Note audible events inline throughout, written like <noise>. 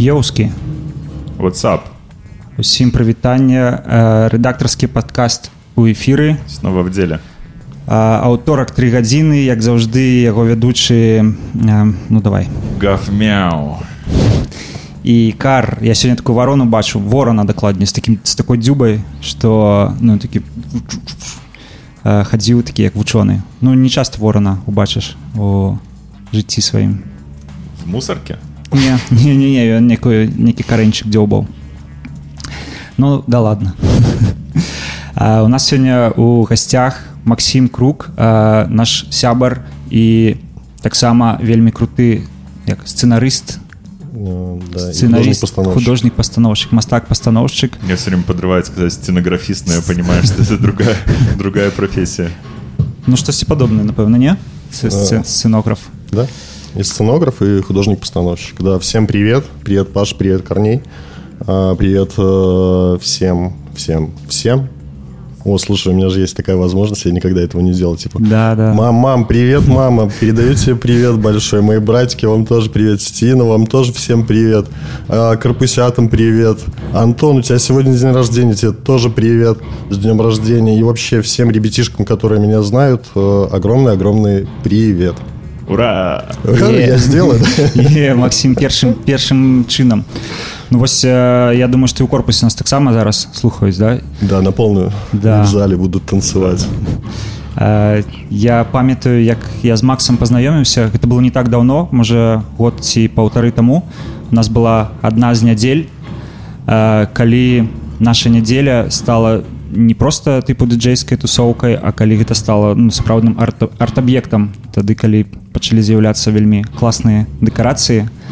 Йоуски. What's up? Усім прывітанне рэдактарскі падкаст у эфіры снова в деле аўторак тры гадзіны як заўжды яго вядучы ну давай гафмяу і кар я сёння такую варону бачу ворона дакладней з таким з такой дзюбай что ну такі хадзіў такі як вучоны ну не часто ворона убачыш у жыцці сваім в мусорке <laughs> не не не не ён некую некі карэнчык дзёбаў Ну да ладно. <laughs> У нас сёння у гасцях Макссім Крук, наш сябар і таксама вельмі круты як сцэнарыст ну, да, сценарист, художник постановщик, мастак постановщик. Мне все время подрывает сказать сценографист, но я понимаю, что это другая, <laughs> другая профессия. Ну, что-то подобное, напевно, не? Сценограф. Да, и сценограф, и художник-постановщик. Да, всем привет. Привет, Паш, привет, Корней. А, привет э, всем, всем, всем. О, слушай, у меня же есть такая возможность, я никогда этого не делал. Типа, да, да. Мам, мам, привет, мама, передаю тебе привет большой. Мои братики, вам тоже привет. Стина, вам тоже всем привет. А, Карпусятам привет. Антон, у тебя сегодня день рождения, тебе тоже привет. С днем рождения. И вообще всем ребятишкам, которые меня знают, э, огромный-огромный привет. Ура! Ура, я сделал это. <laughs> Максим, першим, першим чином. Ну вось я думаю что і ў корпусе нас таксама зараз слухаюць да да на полную да. в зале будут танцевать я памятаю як я з максом пазнаёміўся гэта было не так давно можа год ці паўтары таму у нас была адна з нядзель калі наша нядзеля стала не просто тыпу дыджейскай тусоўкай а калі гэта стала ну, сапраўдным арт-аб'ектам тады калі пачалі з'яўляцца вельмі класныя дэкарацыі то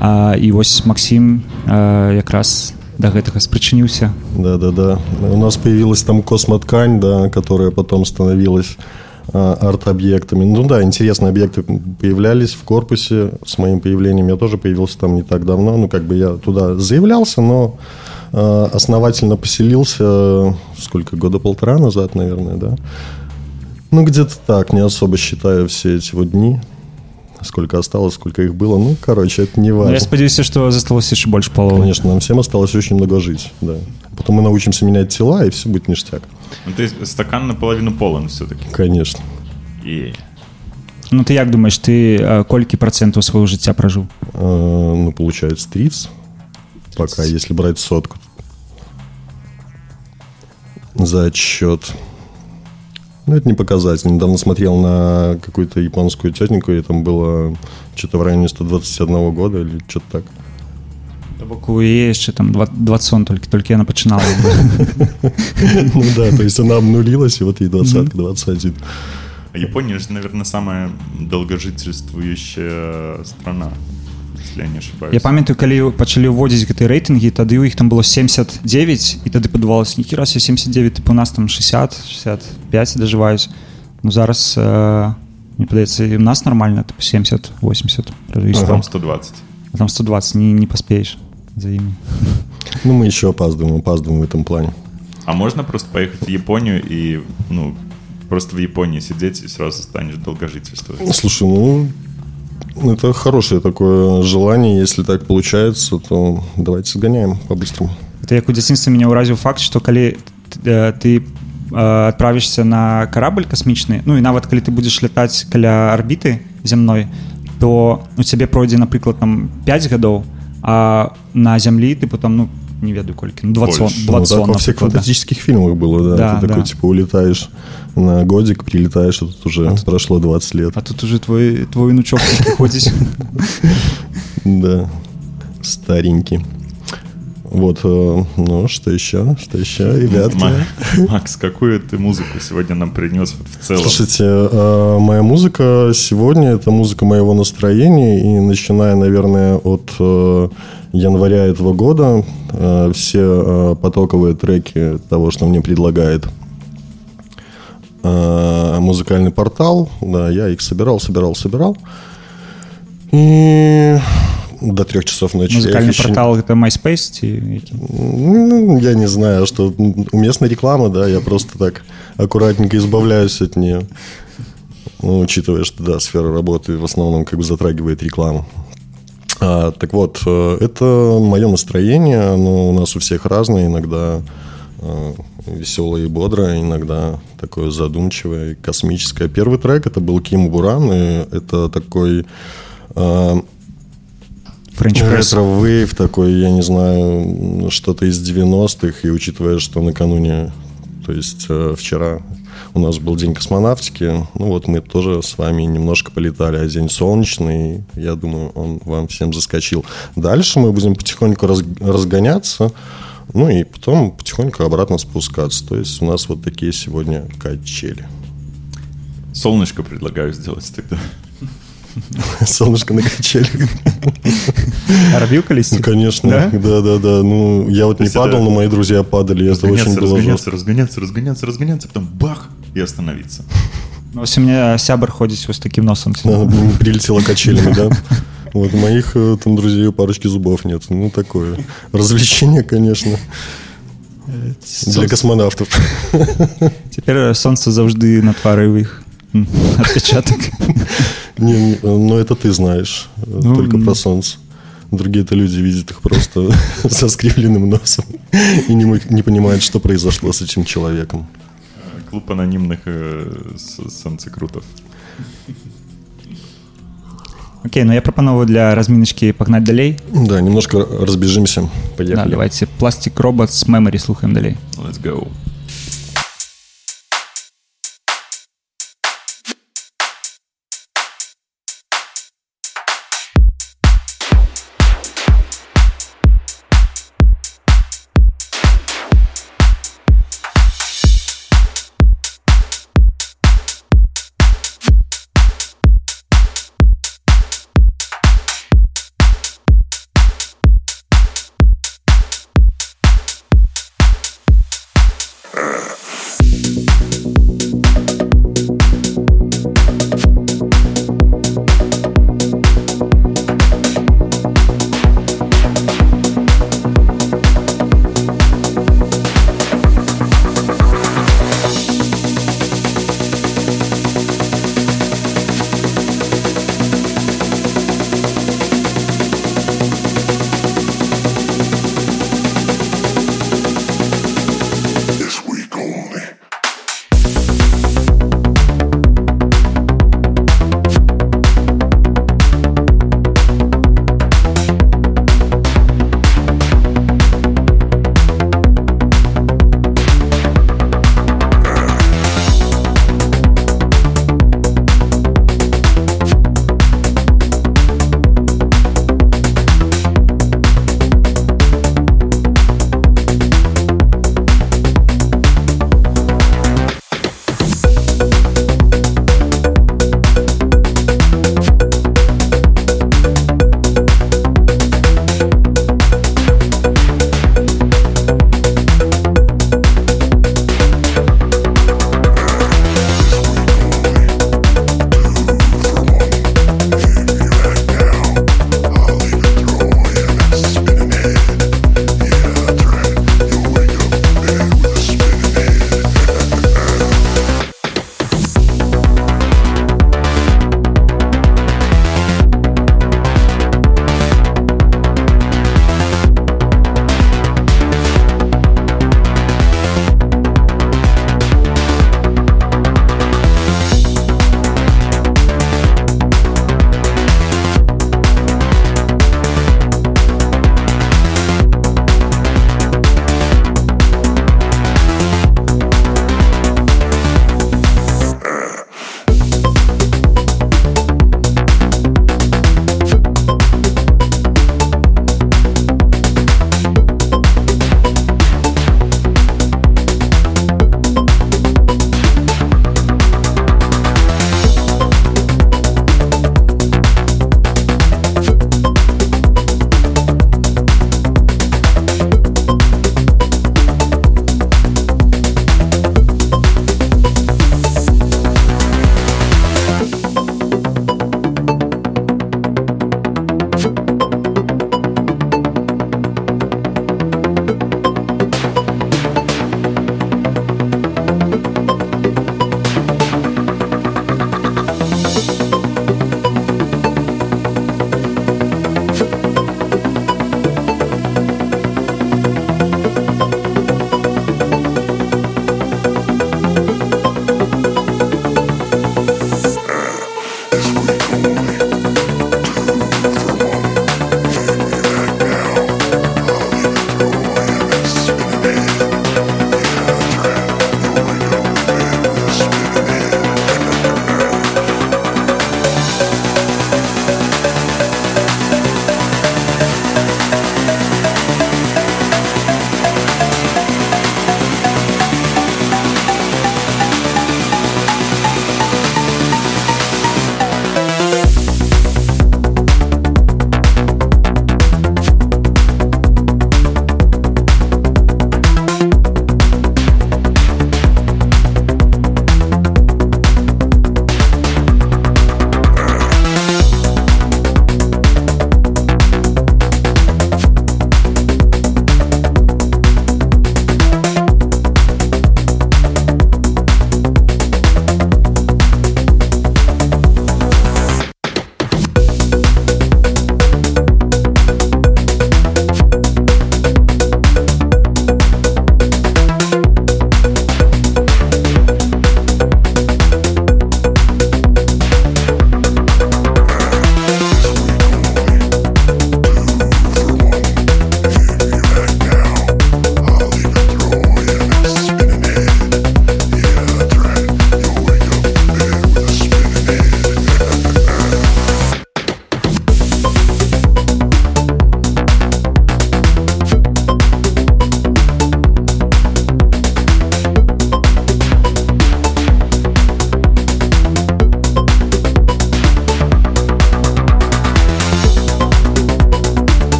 а, і вось Максим а, якраз до гэтага спрычыніўся да да да у нас появилась там космоткань да которая потом становилась арт-объектами. Ну да, интересные объекты появлялись в корпусе. С моим появлением я тоже появился там не так давно. Ну, как бы я туда заявлялся, но э, основательно поселился сколько, года полтора назад, наверное, да. Ну, где-то так, не особо считаю все эти вот дни сколько осталось, сколько их было. Ну, короче, это не важно. Ну, я сподеюсь, что осталось еще больше половины. Конечно, нам всем осталось очень много жить, да. Потом мы научимся менять тела, и все будет ништяк. Ну, то есть стакан наполовину полон все-таки. Конечно. И... Ну, ты як думаешь, ты а, колькі процентов своего жыцця прожил? А, ну, получается 30. Пока, если брать сотку. За отсчет ну, это не показатель. Недавно смотрел на какую-то японскую тетеньку, и там было что-то в районе 121 года или что-то так. То бок у яе яшчэ там 20 толькі толькі яна пачынала <laughs> ну да то есть она обнулилась и вот ей двадцатка 21 а Япония же наверное самая долгожительствующая страна если я не ошибаюсь я памятаю калі пачалі ўводзіць гэтыя рэйтынгі тады ў іх там было 79 і тады падавалось нікі раз я 79 тып у нас там 60 65 дажываюсь ну зараз э, мне падаецца у нас нормально тып 70 80 там 120 а там 120 не, не паспеешь за ими ну мы еще опаздываем опаздываем в этом плане а можно просто поехать в Японию и ну просто в Японии сидеть и сразу станешь долгожительствовать слушай ну это хорошее такое желание. Если так получается, то давайте сгоняем по-быстрому. Это як у дзяцінстве меня ўразіў факт, што калі ты адправішся на карабль касмічны Ну і нават калі ты будзеш лятаць каля арбіты зямной то у цябе пройдзе напрыклад там 5 гадоў а на зямлі ты потом ну не ведаю колькі ну, 20, 20 ну, так во всех фантастических фильмах было да, да ты да. такой типа улетаешь на годик прилетаешь, а тут уже а тут, прошло 20 лет. А тут уже твой, твой внучок ходит. <laughs> Да, старенький. Вот, э, ну, что еще? Что еще, ребятки? Макс, какую ты музыку сегодня нам принес в целом? Слушайте, э, моя музыка сегодня – это музыка моего настроения, и начиная, наверное, от э, января этого года все потоковые треки того, что мне предлагает музыкальный портал. Да, я их собирал, собирал, собирал. И до трех часов ночи. Музыкальный еще... портал это MySpace? Ну, я не знаю, что уместная реклама, да, я просто так аккуратненько избавляюсь от нее. Ну, учитывая, что, да, сфера работы в основном как бы затрагивает рекламу. А, так вот, э, это мое настроение, оно у нас у всех разное, иногда э, веселое и бодрое, иногда такое задумчивое и космическое. Первый трек это был Ким Буран, и это такой э, French Press. retrowave такой, я не знаю, что-то из 90-х, и учитывая, что накануне, то есть э, вчера у нас был день космонавтики, ну вот мы тоже с вами немножко полетали, а день солнечный, я думаю, он вам всем заскочил. Дальше мы будем потихоньку раз, разгоняться, ну и потом потихоньку обратно спускаться. То есть у нас вот такие сегодня качели. Солнышко предлагаю сделать тогда. <laughs> Солнышко на качелях. Колесник? Ну, конечно. Да? Да, да, да. Ну, я вот не падал, но мои друзья падали. Это очень Разгоняться, было разгоняться, разгоняться, разгоняться, разгоняться, потом бах, и остановиться. Ну, Ось у меня сябр ходить вот с таким носом. Да, прилетело качелями, да. Вот у моих э, там друзей парочки зубов нет. Ну, такое. Развлечение, конечно. Для космонавтов. Теперь сонце завжди на твары у їх. Отпечаток. <laughs> Не, не, но это ты знаешь. э, Ну, Только про солнце. Другие-то люди видят их просто <laughs> со скривленным носом и не, не понимают, что произошло с этим человеком. Клуб анонимных э, с- санцекрутов. Окей, ну я прапановую для разминочки погнать далей. Да, немножко разбежимся. Да, Поехали. давайте Plastic Robots Memory слухаем далей. Let's go.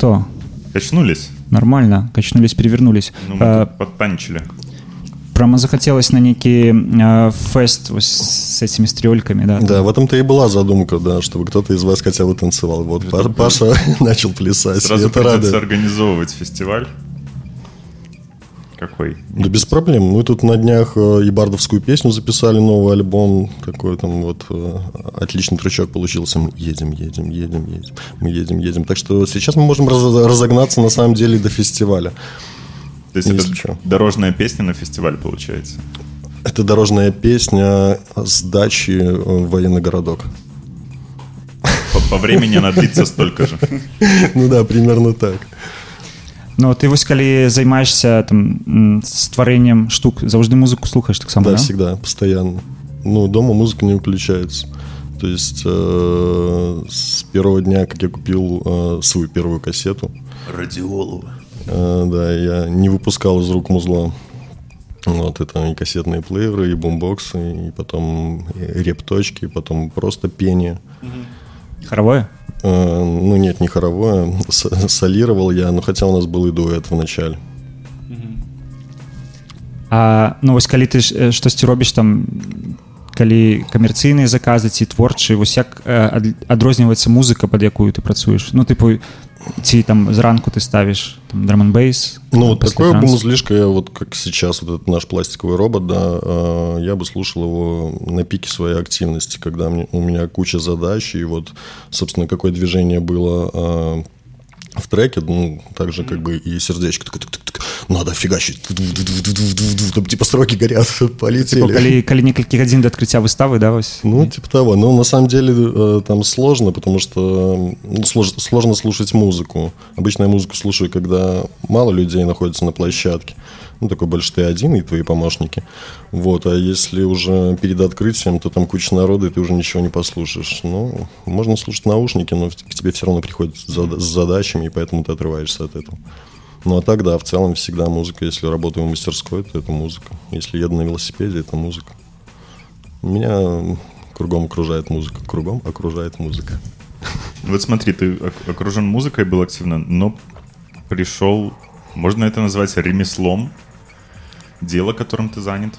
Что, Качнулись? нормально, качнулись, перевернулись. Ну, мы Э, тут подтанчили. Прямо захотелось на некий э, фест вот с этими стрельками, да. Да, в этом-то и была задумка, да, чтобы кто-то из вас хотя бы танцевал. Вот Па- Паша <laughs> начал плясать, Сразу это придется радует. организовывать фестиваль. Какой? Да без проблем. Мы тут на днях э, и бардовскую песню записали, новый альбом. Такой там вот э, отличный трючок получился. Мы едем, едем, едем, едем. Мы едем, едем. Так что сейчас мы можем раз- разогнаться на самом деле до фестиваля. То есть Если это чё. дорожная песня на фестиваль получается. Это дорожная песня с дачи э, в военный городок. По, по времени она длится столько же. <laughs> Ну да, примерно так. Ну, ты вось калі займаешься там стварэннем штук заўжды музыку слухаеш таксама Да, да? всегда, постоянно. Ну, дома музыка не выключается. То есть э, с первого дня, как я купил э, свою первую кассету, Радиолу. э, да, я не выпускал из рук музла. Вот это и кассетные плееры, и бумбоксы, и потом репточки, и потом просто пение. харавое Э, ну нет, не хоровое, с- солировал я, но хотя у нас был и дуэт в начале. А ну вось калі ты ж, э, штосьці робіш там калі камерцыйныя заказы ці творчы вось як э, ад- адрозніваецца музыка под якую ты працуеш ну тыпу ці там зранку ты ставіш там драманбейс Ну, вот такой бы музлишка, я вот как сейчас, вот этот наш пластиковый робот, да, э, я бы слушал его на пике своей активности, когда мне, у меня куча задач, и вот, собственно, какое движение было э, в треке, ну, так же, как бы и сердечко такое, тык-тык-тык, надо фигачить, Ду-ду-ду-ду-ду-ду-ду, там типа строки горят, <laughs> полетели. Типу, калі калі некалькі гадзін да адкрыцця выставы да вось Ну, типа того. Но на самом деле э, там сложно, потому что ну, слож- сложно слушать музыку. Обычно я музыку слушаю, когда мало людей находится на площадке. ну, такой больше ты один и твои помощники. Вот, а если уже перед открытием, то там куча народа, и ты уже ничего не послушаешь. Ну, можно слушать наушники, но к тебе все равно приходят с зада- с задачами, и поэтому ты отрываешься от этого. Ну, а так, да, в целом всегда музыка. Если работаю в мастерской, то это музыка. Если еду на велосипеде, это музыка. Меня кругом окружает музыка. Кругом окружает музыка. Вот смотри, ты ок- окружен музыкой, был активно, но пришел, можно это назвать ремеслом, дело, которым ты занят?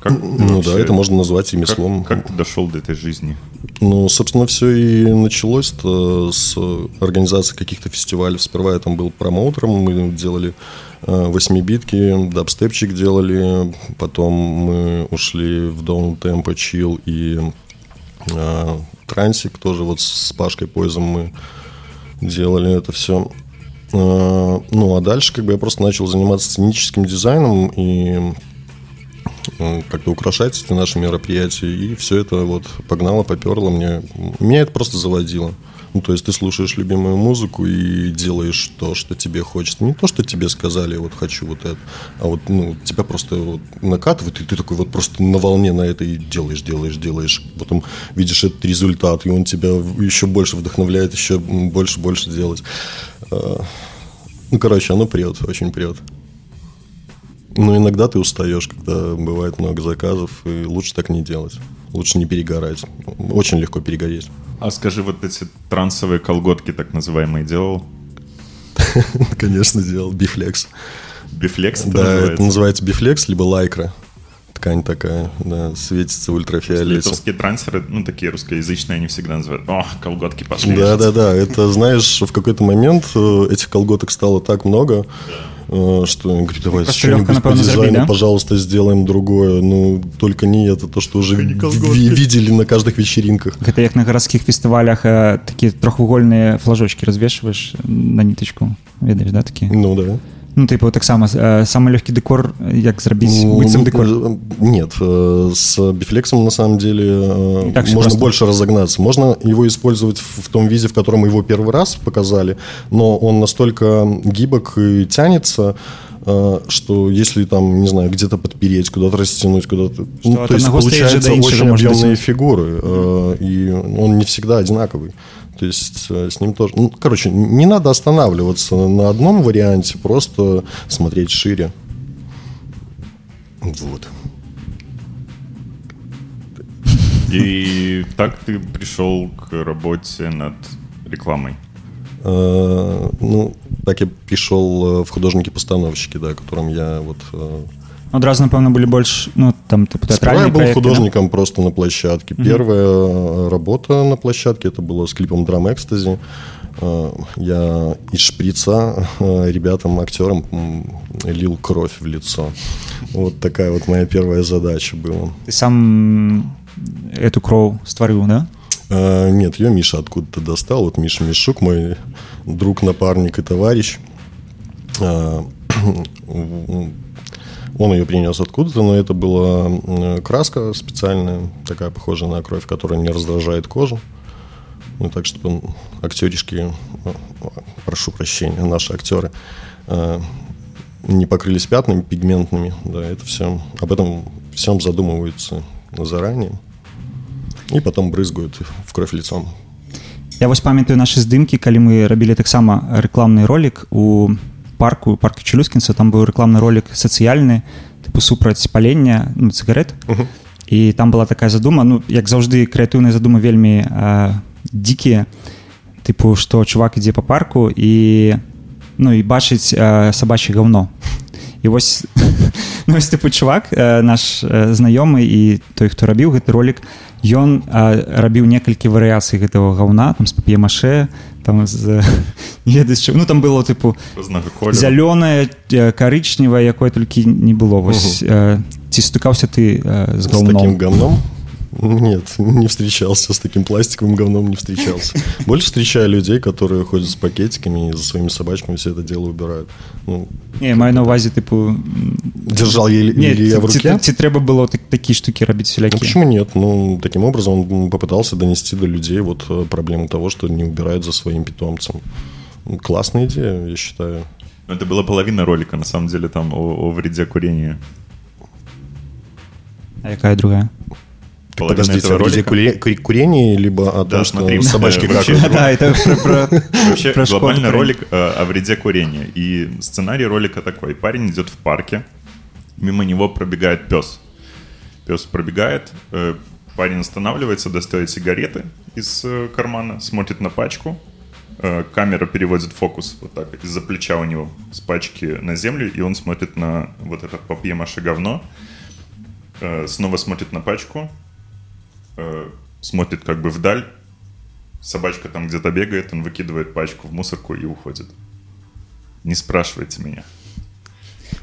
Как ты Ну вообще- да, это можно назвать как, ремеслом. как ты дошел до этой жизни? Ну, собственно, все и началось с организации каких-то фестивалей. Сперва я там был промоутером, мы делали э, восьмибитки, дабстепчик делали, потом мы ушли в Down Tempo, Chill и э, Трансик, тоже вот с Пашкой Поизом мы делали это все. Ну, а дальше как бы я просто начал заниматься сценическим дизайном и э, как-то украшать эти наши мероприятия, и все это вот погнало, поперло мне. Меня это просто заводило. Ну, то есть ты слушаешь любимую музыку и делаешь то, что тебе хочется. Не то, что тебе сказали, вот хочу вот это, а вот ну, тебя просто вот накатывает, и ты такой вот просто на волне на это и делаешь, делаешь, делаешь. Потом видишь этот результат, и он тебя еще больше вдохновляет, еще больше, больше делать. Ну, короче, оно прет, очень прет. Но иногда ты устаешь, когда бывает много заказов, и лучше так не делать. Лучше не перегорать. Очень легко перегореть. А скажи, вот эти трансовые колготки, так называемые, делал? <laughs> Конечно, делал. Бифлекс. Бифлекс это Да, называется? это называется бифлекс, либо лайкра Ткань такая, да, светится в ультрафиолете. Литовские трансеры, ну, такие русскоязычные, они всегда называют, о, колготки пошли. Да, да, да. Это, знаешь, в какой-то момент э, этих колготок стало так много, э, что я говорю, давай Просто что-нибудь легко, по напевно, дизайну, зробить, да? пожалуйста, сделаем другое. Ну, только не это, то, что уже не ви- колготки. видели на каждых вечеринках. гэта як на гарадскіх фестывалях э, такія трохвугольныя флажочки развешваешь на нітачку ведаеш да такі Ну, да. ну тыпу таксама э, самы лёгкі дэкор як зрабіць Ну, быццам ну, дэкор э, Нет, э, с бифлексом на самом деле э, Не так всё можно просто. больше разогнаться. Можно его использовать в в том виде, в котором мы его первый раз показали, но он настолько гибок и тянется, э, что если там, не знаю, где-то подпереть, куда-то растянуть, куда-то... Ну, от то есть одного стейджа получается до іншого очень можно объемные дотянуть. фигуры, э, и он не всегда одинаковый. То есть э, с ним тоже... Ну, короче, не надо останавливаться на одном варианте, просто смотреть шире. Вот. И так ты пришел к работе над рекламой. Э, ну, так я пришел в художники-постановщики, да, которым я вот... Одразу, напевно, были больше, ну, там, типа, Сперва я был проекты, художником да? просто на площадке. Угу. Первая работа на площадке, это было с клипом Drum Ecstasy. Я из шприца ребятам, актерам лил кровь в лицо. Вот такая вот моя первая задача была. Ты сам эту кровь створил, да? А, нет, ее Миша откуда-то достал. Вот Миша Мишук, мой друг, напарник и товарищ. <clears throat> А, он ее принес откуда-то, но это была краска специальная, такая похожая на кровь, которая не раздражает кожу. Ну, так, чтобы актеришки, прошу прощения, наши актеры, а, не покрылись пятнами пигментными. Да, это все, об этом всем задумываются заранее. І потом брызгают в кровь лицом. Я вось памятаю наши здымкі калі мы рабілі таксама рэкламны ролик у парку парку чулюскінца там быў рэкламны ролик сацыяльны тыпу супраць палення ну, цыгарет uh -huh. і там была такая задума ну як заўжды крэатыўныя задумы вельмі э, дзікія тыпу што чувак ідзе по парку і ну і бачыць э, сабачье гаўно і вось <laughs> ну, вось тыпу чувак э, наш э, знаёмы і той хто рабіў гэты ролик ён рабіў некалькі варыяцый гэтага гаўна там з пап'емаше там з ведаць <laughs> ну там было тыпу зялёнае карычневае якое толькі не было вось ці стыкаўся ты з гаўном гамном нет, не встречался с таким пластиковым говном, не встречался. Больше встречаю людей, которые ходят с пакетиками и за своими собачками все это дело убирают. Ну, не, маю на увазе типу держал еле, не, или я в руке. Ці трэба было так, такие штуки робить всякие? Ну, почему нет? Ну, таким образом он попытался донести до людей вот э, проблему того, что не убирают за своим питомцем. Классная идея, я считаю. Это была половина ролика, на самом деле, там о, о вреде курения. А какая другая? Подождите, этого ролика. Кури- курение, либо о да, том, смотри, что собачки какают? <laughs> Да, <laughs> это про, Вообще глобальный ролик э, о вреде курения. И сценарий ролика такой. Парень идет в парке, мимо него пробегает пес. Пес пробегает, э, парень останавливается, достает сигареты из э, кармана, смотрит на пачку, камера переводит фокус вот так из-за плеча у него с пачки на землю, и он смотрит на вот это папье-маше говно, снова смотрит на пачку, э, смотрит как бы вдаль, собачка там где-то бегает, он выкидывает пачку в мусорку и уходит. Не спрашивайте меня.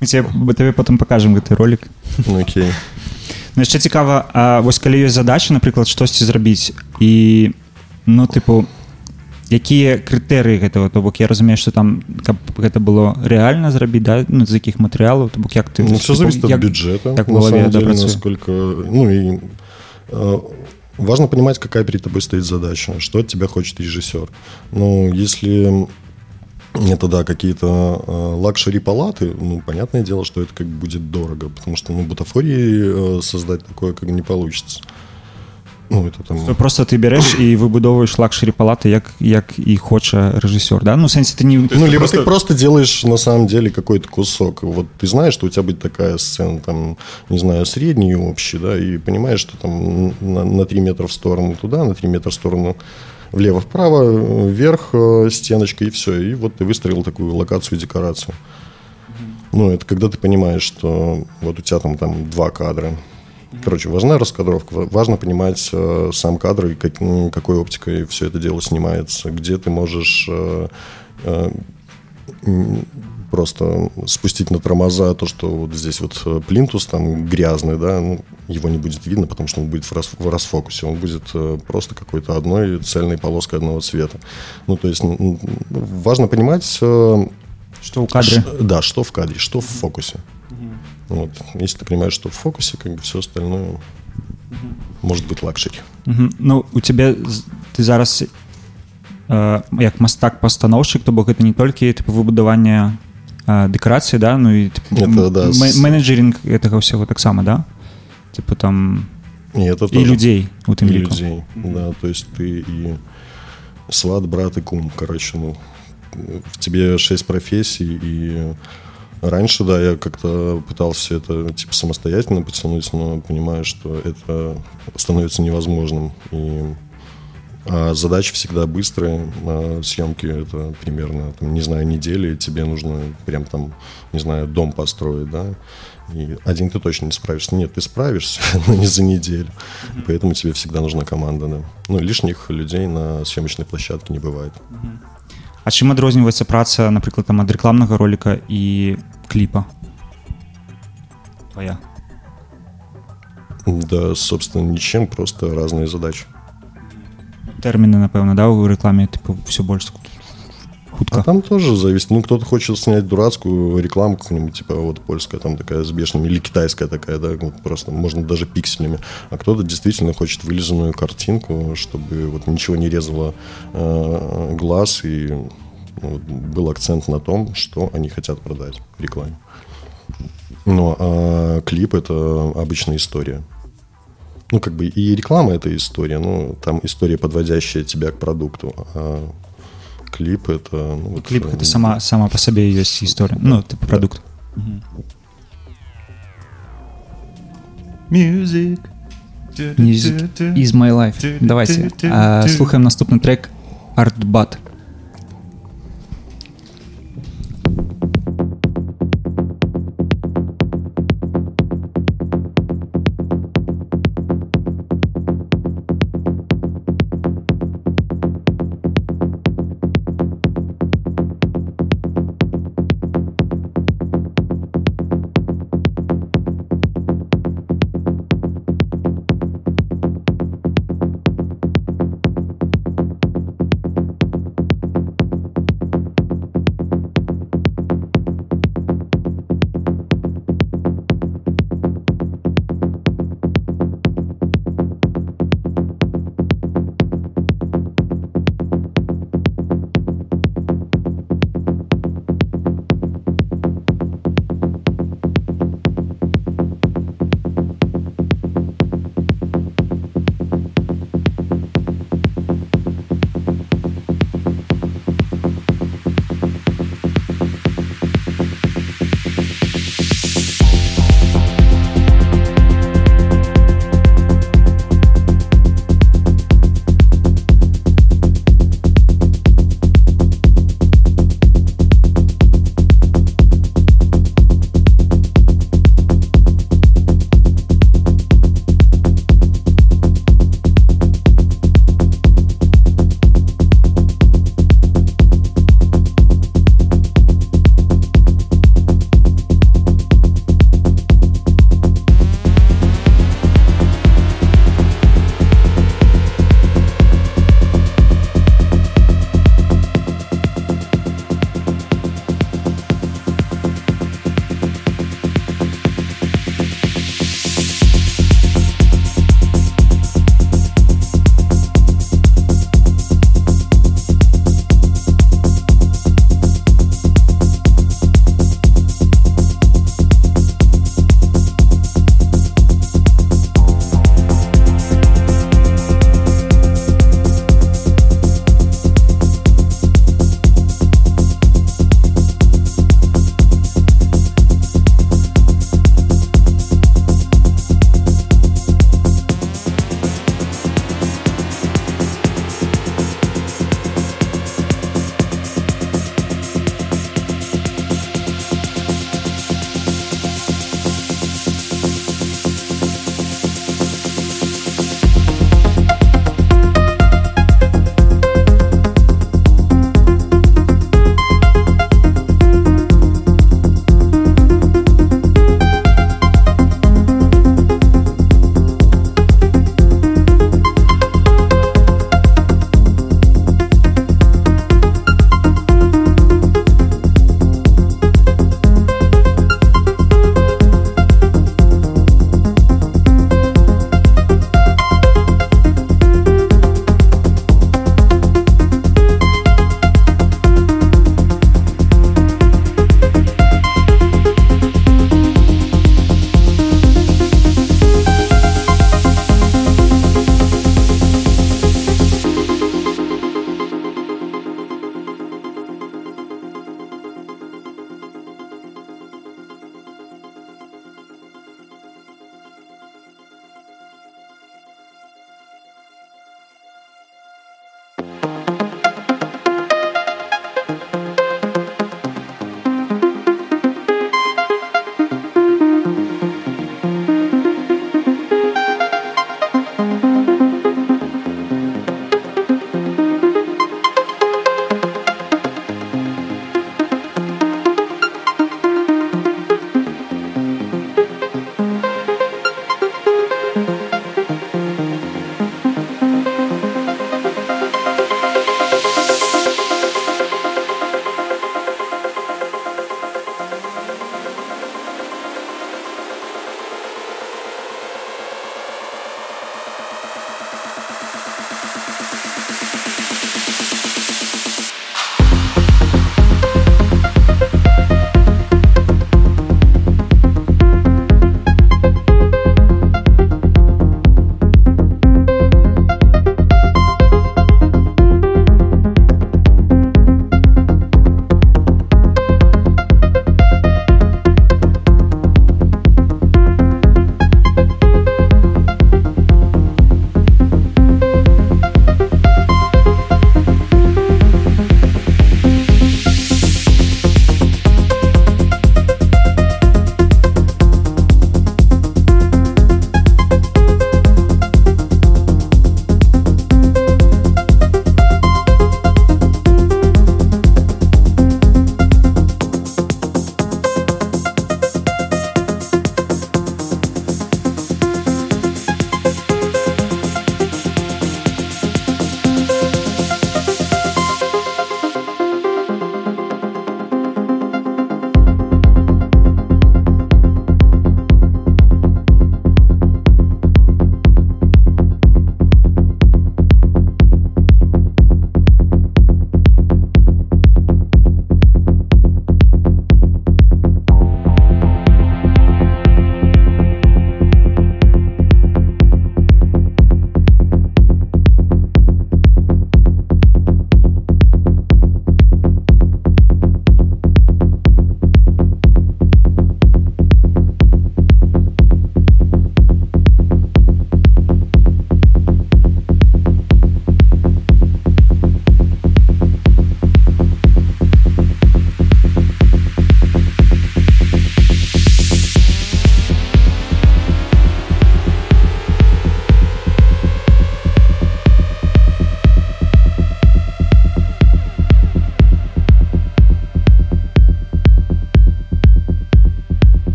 Мы тебе, тебе потом покажем гэты ролик. <laughs> Ну, окей. Ну, яшчэ цікава а, вось калі ёсць задача напрыклад штосьці зрабіць і ну тыпу якія крытэрыі гэтага то бок я разумею что там каб гэта было рэальна зрабіць да ну з якіх матэрыялаў то бок як ты ну, все зависит от бюджета так голове, деле, насколько ну и Э, важно понимать, какая перед тобой стоит задача, что от тебя хочет режиссер. Ну, если это, да, какие-то э, лакшери-палаты, ну, понятное дело, что это как будет дорого, потому что, ну, бутафории э, создать такое как не получится. Ну, это там... То просто ты берешь <coughs> и выбудовываешь luxury палаты, як, як і хоча рэжысёр, да? Ну, ў сэнсе, ты не... Ну, либо просто... ты просто делаешь, на самом деле, какой-то кусок. Вот ты знаешь, что у тебя будет такая сцена, там, не знаю, средний и общий, да, и понимаешь, что там на, на 3 метра в сторону туда, на 3 метра в сторону влево-вправо, вверх э, стеночка, и все. И вот ты выстроил такую локацию, декорацию. Ну, это когда ты понимаешь, что вот у тебя там, там два кадра, Короче, важна раскадровка, важно понимать э, сам кадр и как, какой оптикой все это дело снимается, где ты можешь э, э, просто спустить на тормоза то, что вот здесь вот э, плинтус там грязный, да, ну, его не будет видно, потому что он будет в, рас, в расфокусе, он будет э, просто какой-то одной цельной полоской одного цвета. Ну, то есть важно понимать... Э, что у кадре? Ш, да, что в кадре, что в фокусе. Вот. Если ты понимаешь, что в фокусе, как бы все остальное угу. может быть лакшери. Угу. Ну, у тебя ты зараз э, як мастак пастаноўшчык то бок это не толькі типа выбудаванне э, дэкарацыі да ну і типа, это, да, менеджеринг гэтага ўсяго таксама да типа там и, это и людей у тым и людей да то есть ты и сват брат и кум короче ну в тебе шесть профессий и Раньше, да, я как-то пытался это типа самостоятельно потянуть, но понимаю, что это становится невозможным. И А задачи всегда быстрые. А съемки это примерно, там, не знаю, недели. Тебе нужно прям там, не знаю, дом построить, да. И один ты точно не справишься. Нет, ты справишься, <laughs> но не за неделю. Mm-hmm. Поэтому тебе всегда нужна команда, да. Ну, лишних людей на съемочной площадке не бывает. Mm-hmm. А чым адрозніваецца праца напрыклад там ад рэкламнага роліка і кліпа твоя да собственно ничем просто разные задачи тэрміны напэўна да у рэкламе тыпу все больш хутка а там тоже зависит. Ну кто-то хочет снять дурацкую рекламу какую-нибудь типа вот польская там такая с бешеными или китайская такая да вот просто можно даже пикселями. А кто-то действительно хочет вылизанную картинку чтобы вот ничего не резало э, глаз и ну, был акцент на том что они хотят продать в рекламе. Ну а клип это обычная история. Ну, как бы и реклама это история, ну, там история, подводящая тебя к продукту. А клип это... Ну, вот, клип это сама, сама по себе есть история, ну, типа продукт. Music. Music is my life. Давайте а, слухаем наступний трек Artbat.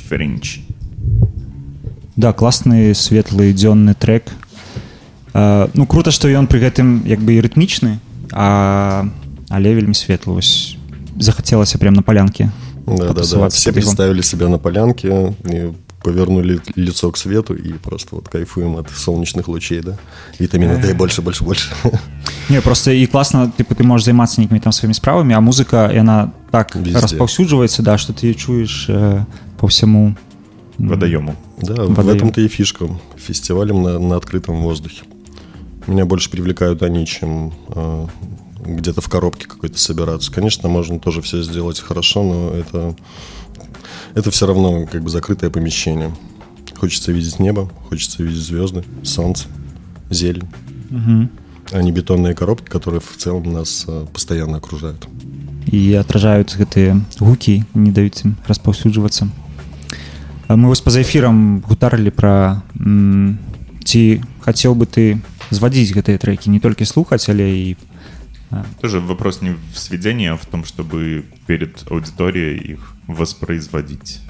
Френч, пинч, френч. Да, класны светлы дзённы трек. Uh, ну круто, што ён пры гэтым як бы і рытмічны, а але вельмі светлы вось захацелася прям на палянке. Да, да, да. Все представили себя на полянке, и повернули лицо к свету и просто вот кайфуем от солнечных лучей, да. Витамина D больше, больше, больше. <laughs> Не, просто и классно, типа, ты можешь заниматься некими там своими справами, а музыка, и она так Везде. распаўсюджваецца, да, что ты ее чуешь э, по всему водоему. Да, Водоем. в этом-то и фишка. Фестивалем на, на открытом воздухе. Меня больше привлекают они, чем э, где-то в коробке какой-то собираться. Конечно, можно тоже все сделать хорошо, но это это все равно как бы закрытое помещение. Хочется видеть небо, хочется видеть звезды, солнце, зелень. Угу. А не бетонные коробки, которые в целом нас э, постоянно окружают. И отражают гэтыя гукі не даюць ім распаўсюджвацца мы вось па-за эфірам гутарылі пра ці хацеў бы ты звадзіць гэтыя трекі не толькі слухаць але і тоже вопрос не в сведении а в том чтобы перед аудиторией их воспроизводить.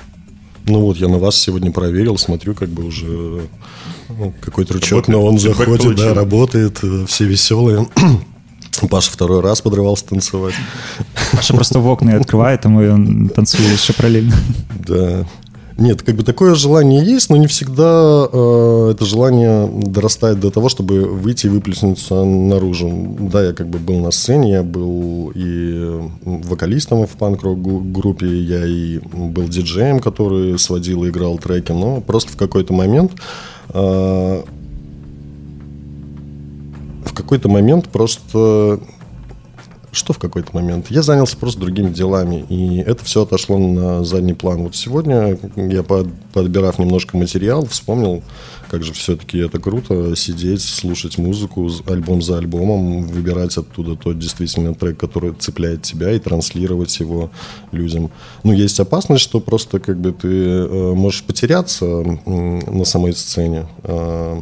Ну вот, я на вас сегодня проверил, смотрю, как бы уже ну, какой-то рычаг, но он заходит, да, работает, э, все веселые. <clears throat> Паша второй раз подрывался танцевать. Паша просто в окна открывает, а мы он танцует еще параллельно. Да. Нет, как бы такое желание есть, но не всегда э, это желание дорастает до того, чтобы выйти и выплеснуться наружу. Да, я как бы был на сцене, я был и вокалистом в панк-рок группе, я и был диджеем, который сводил и играл треки, но просто в какой-то момент э, в какой-то момент просто что в какой-то момент? Я занялся просто другими делами, и это все отошло на задний план. Вот сегодня я, подбирав немножко материал, вспомнил, как же все-таки это круто сидеть, слушать музыку альбом за альбомом, выбирать оттуда тот действительно трек, который цепляет тебя, и транслировать его людям. Ну, есть опасность, что просто как бы ты э, можешь потеряться на самой сцене, э,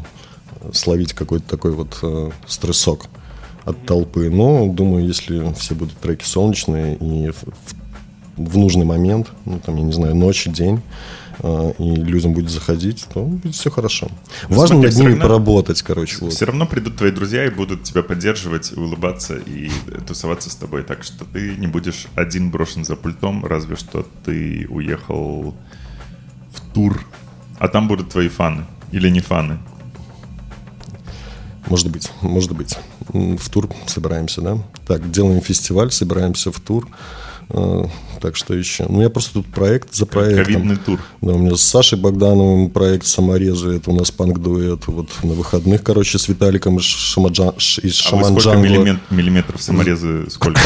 словить какой-то такой вот э, стрессок от толпы. Но, думаю, если все будут треки солнечные и в, в нужный момент, ну, там, я не знаю, ночь, день, э, и людям будет заходить, то будет все хорошо. Но Важно смотри, над ними равно, поработать, короче. Вот. Все равно придут твои друзья и будут тебя поддерживать, улыбаться и тусоваться с тобой. Так что ты не будешь один брошен за пультом, разве что ты уехал в тур, а там будут твои фаны или не фаны. Может быть, может быть. В тур собираемся, да? Так, делаем фестиваль, собираемся в тур. А, так что еще? Ну, я просто тут проект за проектом. Ковидный тур. Да, у меня с Сашей Богдановым проект «Саморезы». Это у нас панк-дуэт. Вот на выходных, короче, с Виталиком из, Шамаджан... из а Шаманджангла. сколько миллимет... миллиметров саморезы? <laughs> Сколько?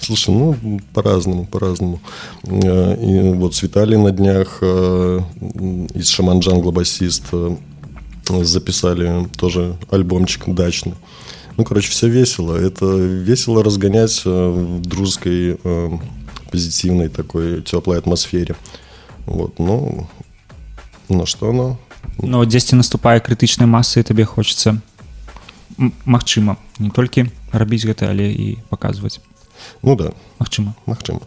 Слушай, ну, по-разному, по-разному. А, и вот с Виталием на днях из Шаманджангла басист записали тоже альбомчик дачный. Ну, короче, все весело. Это весело разгонять э, в дружеской, э, позитивной такой теплой атмосфере. Вот, ну, на что оно? Ну, дзесьці наступае крытычнай масы табе хочется магчыма не толькі рабіць гэта але і паказваць ну да магчыма магчыма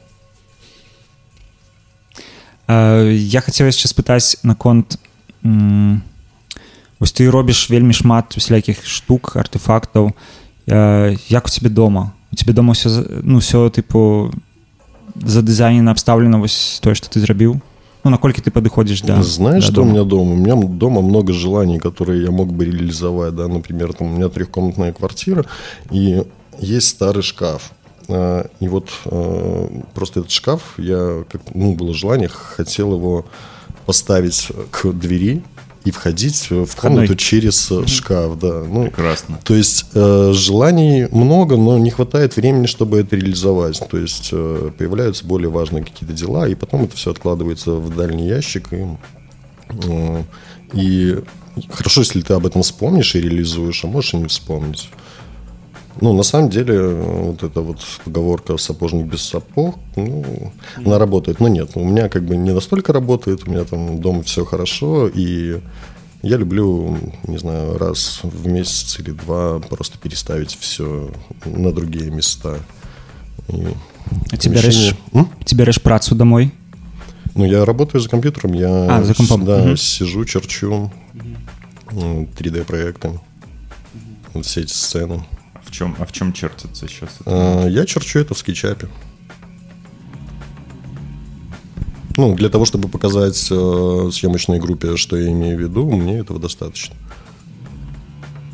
э, я хацеў яшчэ спытаць наконт Вось ты робіш вельмі шмат усялякіх штук артефактаў э, як у тебе дома у тебе дома все ну все тыпу за дызайнена абстаўлена вось тое что ты зрабіў ну наколькі ты падыходзіш да знаешь да что дома? у меня дома у меня дома много желаний которые я мог бы реализовать да например там у меня трехкомнатная квартира и есть старый шкаф э, и вот э, просто этот шкаф я как ну было желание хотел его поставить к двери и входить в комнату через mm шкаф, да. Ну, Прекрасно. То есть э, желаний много, но не хватает времени, чтобы это реализовать. То есть э, появляются более важные какие-то дела, и потом это все откладывается в дальний ящик. И, э, и хорошо, если ты об этом вспомнишь и реализуешь, а можешь и не вспомнить. Ну, на самом деле, вот эта вот поговорка «сапожник без сапог», ну, mm. она работает. Но нет, у меня как бы не настолько работает, у меня там дома все хорошо, и я люблю, не знаю, раз в месяц или два просто переставить все на другие места. И а ты помещение... ты бярэш працу домой? Ну, я работаю за компьютером, я А, за компом. да, Мгм. сижу, черчу м, 3D-проекты, вот все эти сцены. В чем, а в чем чертится сейчас? А, Я черчу это в скетчапе. Ну, для того, чтобы показать э, съемочной группе, что я имею в виду, мне этого достаточно.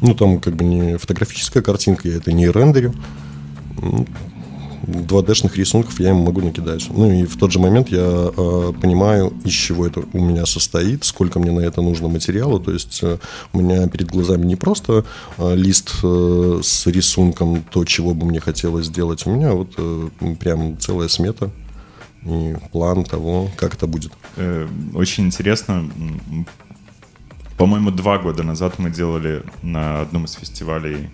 Ну, там как бы не фотографическая картинка, я это не рендерю. М, 2D-шных рисунков я им могу накидать. Ну и в тот же момент я э, понимаю, из чего это у меня состоит, сколько мне на это нужно материала. То есть э, у меня перед глазами не просто э, лист э, с рисунком, то, чего бы мне хотелось сделать. У меня вот э, прям целая смета и план того, как это будет. Э, Очень интересно. По-моему, два года назад мы делали на одном из фестивалей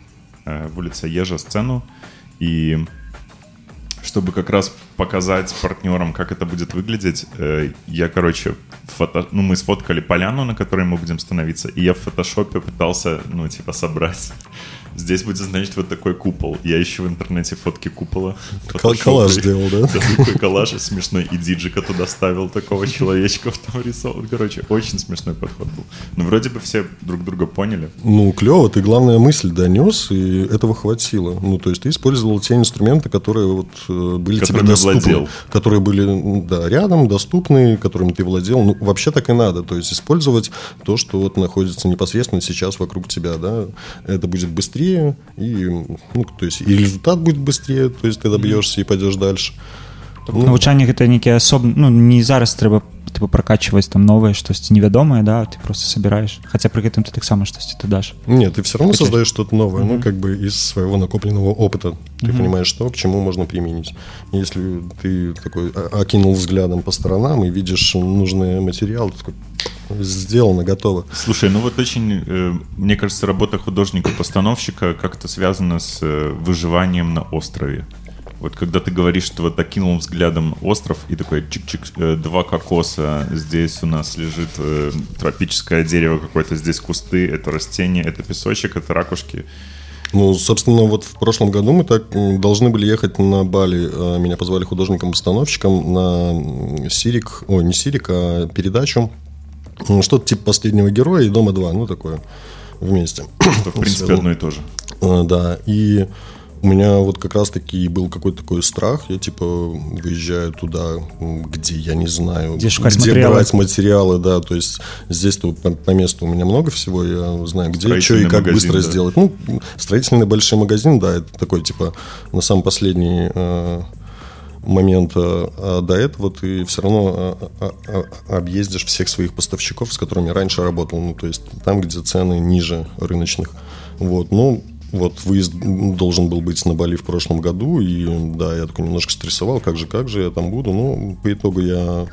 э, в улице Ежа сцену. И чтобы как раз показать партнерам, как это будет выглядеть, э, я, короче, фото... ну, мы сфоткали поляну, на которой мы будем становиться, и я в фотошопе пытался, ну, типа, собрать. Здесь будет, значит, вот такой купол. Я ищу в интернете фотки купола. Кол- коллаж сделал, да? Да, такой коллаж смешной. И диджика туда ставил такого человечка в там рисовал. Короче, очень смешной подход был. Ну, вроде бы все друг друга поняли. Ну, клево, ты главная мысль донес, и этого хватило. Ну, то есть ты использовал те инструменты, которые вот э, были тебе доступны. владел. Которые были, да, рядом, доступны, которыми ты владел. Ну, вообще так и надо. То есть использовать то, что вот находится непосредственно сейчас вокруг тебя, да. Это будет быстрее, и, ну, то есть и результат будет быстрее, то есть ты добьешься и пойдешь дальше. Ну, Навучанне гэта нейкі асобны ну не зараз трэба типа прокачваць там новае штосьці невядомае да ты просто собираешь хотя пры гэтым ты таксама штосьці ты дашь Нет, ты все равно создаешь что-то новое, ну, как бы из своего накопленного опыта. Ты понимаешь, что к чему можно применить. Если ты такой о- окинул взглядом по сторонам и видишь нужный материал, такой, сделано, готово. Слушай, ну вот очень, э, мне кажется, работа художника-постановщика как-то связана с э, выживанием на острове. Вот когда ты говоришь, что вот окинул взглядом остров и такой чик-чик, э, два кокоса, здесь у нас лежит э, тропическое дерево какое-то, здесь кусты, это растение, это песочек, это ракушки. Ну, собственно, вот в прошлом году мы так должны были ехать на Бали. А, Меня позвали художником-постановщиком на Сирик, ой, не Сирик, а передачу. М, Что-то типа «Последнего героя» и «Дома 2», ну, такое вместе. Что, в принципе, одно и то же. Да, и у меня вот как раз-таки был какой-то такой страх. Я типа выезжаю туда, где я не знаю, Где шукать материалы. брать материалы, да. То есть здесь-то по, по месту у меня много всего, я знаю, где что и как магазин, быстро да. сделать. Ну, строительный большой магазин, да, это такой типа на самый последний э, момент, э, а до этого ты все равно э, э, э, объездишь всех своих поставщиков, с которыми раньше работал, ну, то есть там, где цены ниже рыночных. Вот, ну, вот выезд должен был быть на Бали в прошлом году, и да, я такой немножко стрессовал, как же, как же я там буду. Ну, по итогу я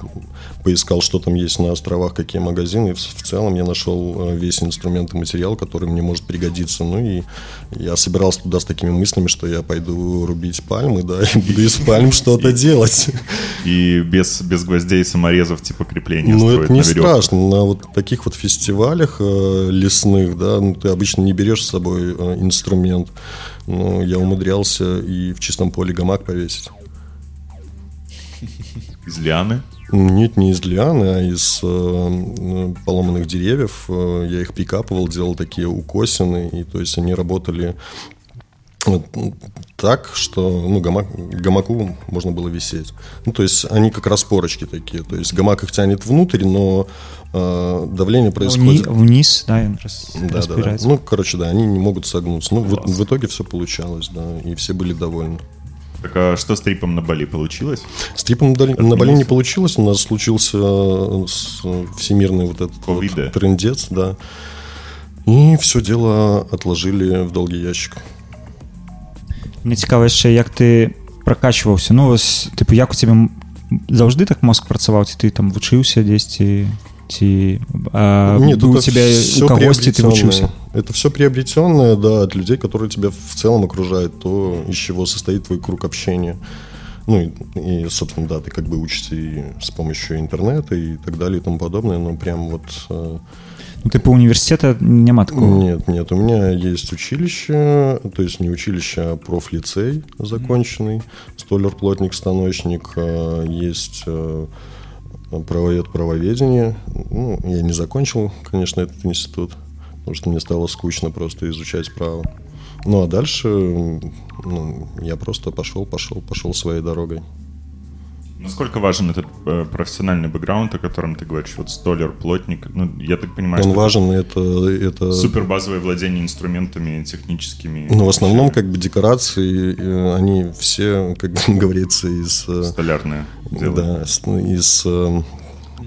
поискал, что там есть на островах, какие магазины, и в, в целом я нашел э, весь инструмент и материал, который мне может пригодиться. Ну и я собирался туда с такими мыслями, что я пойду рубить пальмы, да, и буду из пальм что-то делать. И без, без гвоздей и саморезов типа крепления Ну, это не на страшно. На вот таких вот фестивалях э, лесных, да, ну, ты обычно не берешь с собой э, инструмент. Но я умудрялся и в чистом поле гамак повесить. Из лианы. Нет, не из лианы, а из э, поломанных деревьев. Э, Я их пикапывал, делал такие укосины, и то есть они работали так, что ну, гамак, гамаку можно было висеть. Ну, то есть они как распорочки такие. То есть гамак их тянет внутрь, но э, давление Вни- происходит... вниз да рас- Да, да, да. Ну, короче, да, они не могут согнуться. Ну, в, Класс. в итоге все получалось, да, и все были довольны. Так а что с трипом на Бали получилось? С трипом на, Бали не получилось. У нас случился э, всемирный вот этот вот трендец, да. И все дело отложили в долгий ящик. Мне цікава яшчэ як ты прокачваўся ну вось тыпу як у тебе м- заўжды так мозг працаваў ці ты там вучыўся дзесьці ці а, Нет, быў у это тебя всё у кагосьці ты приобретённое. вучыўся Это все приобретенное, да, от людей, которые тебя в целом окружают, то, из чего состоит твой круг общения. Ну и, и, собственно, да, ты как бы учишься и с помощью интернета и так далее и тому подобное, но прям вот ну, тыпу універсітэта няма такого Нет, нет, у меня есть училище, то есть не училище, а профлицей законченный, столяр, плотник, станочник, э, есть э, правовед правоведение. Ну, я не закончил, конечно, этот институт, потому что мне стало скучно просто изучать право. Ну, а дальше ну, я просто пошел, пошел, пошел своей дорогой. Насколько важен этот э, профессиональный бэкграунд, о котором ты говоришь, вот столер, плотник, ну, я так понимаю, Он важен, это, это... Супер базовое владение инструментами техническими. Ну, в основном, как бы, декорации, э, они все, как <laughs> говорится, из... Э, Столярные. Да, из, э,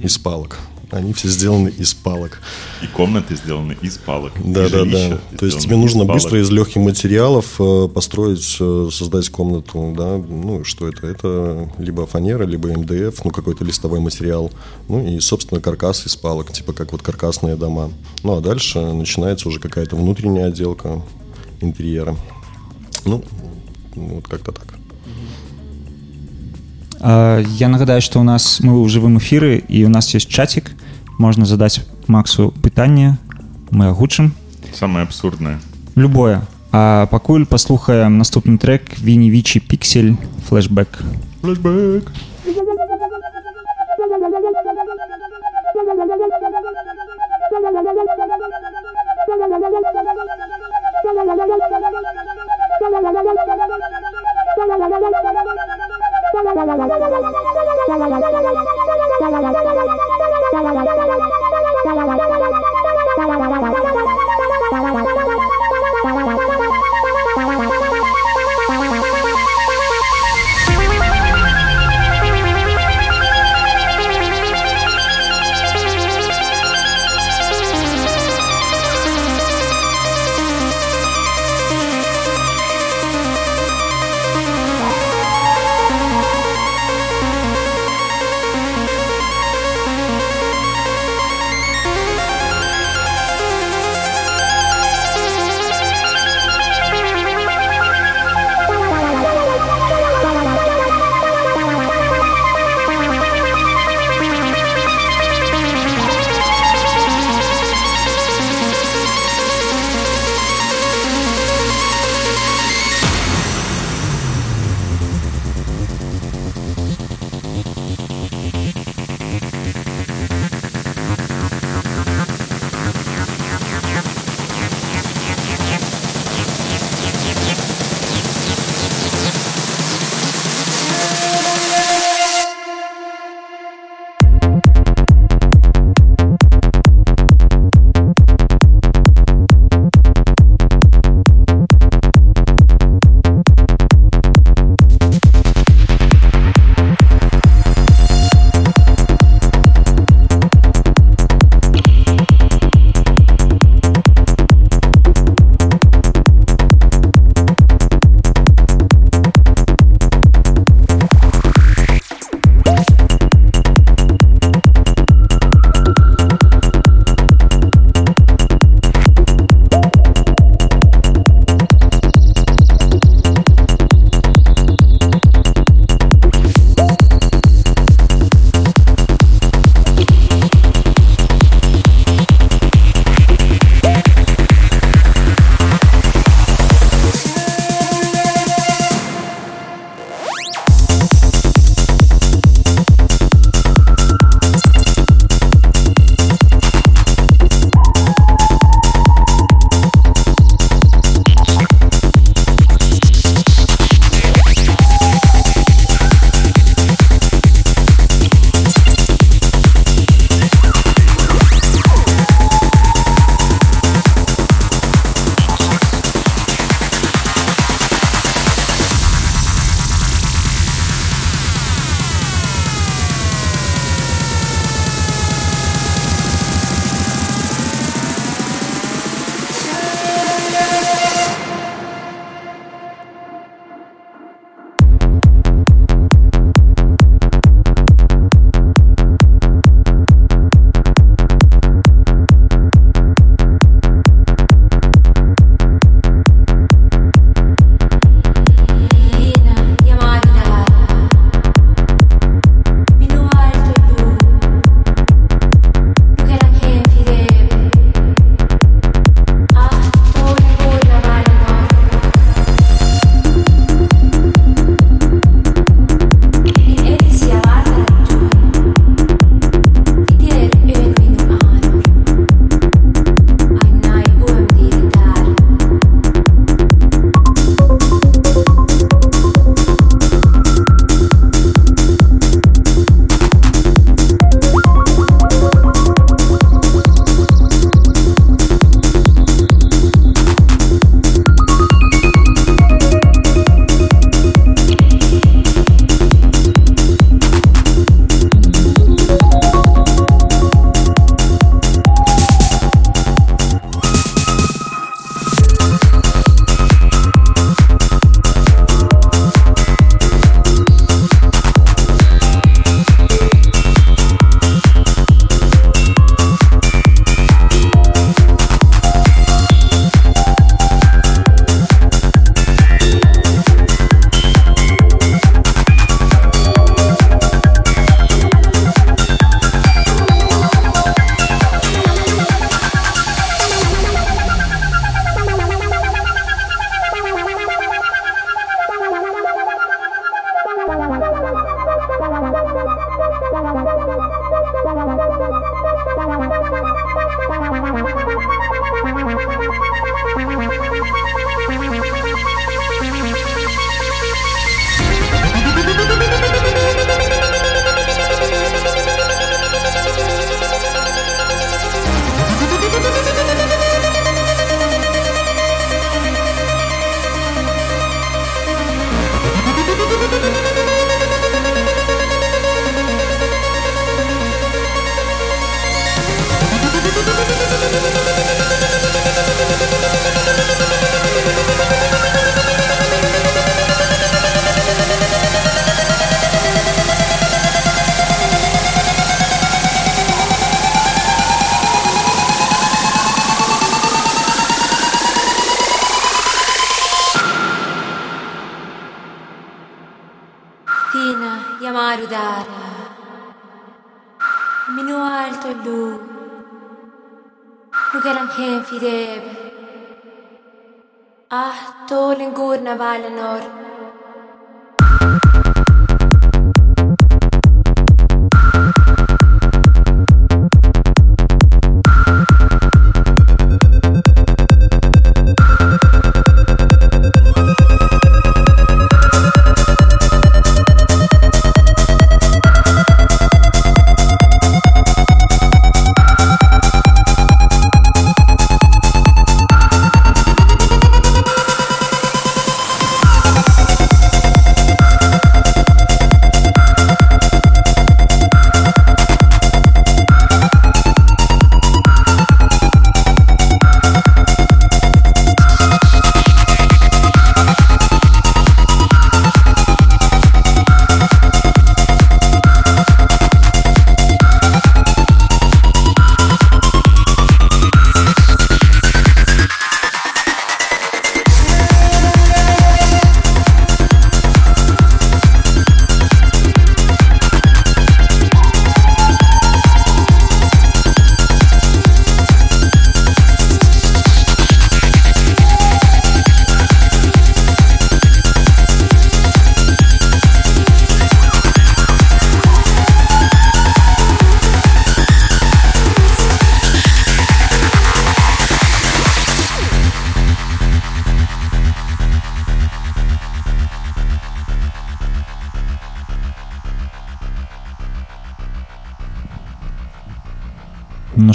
из палок. Они все сделаны из палок. И комнаты сделаны из палок. Да, да, да. То есть тебе нужно из быстро из легких материалов э, построить, э, создать комнату, да. Ну, что это? Это либо фанера, либо МДФ, ну, какой-то листовой материал. Ну, и, собственно, каркас из палок, типа как вот каркасные дома. Ну, а дальше начинается уже какая-то внутренняя отделка интерьера. Ну, вот как-то так. Я нагадаю, што ў нас мы ў жывым эфіры і у нас есть чатик можна задаць Максу пытанне мы агучым самое абсурднае любое а пакуль паслухаем наступны трек вінівічі піксель флешбэк флешбэк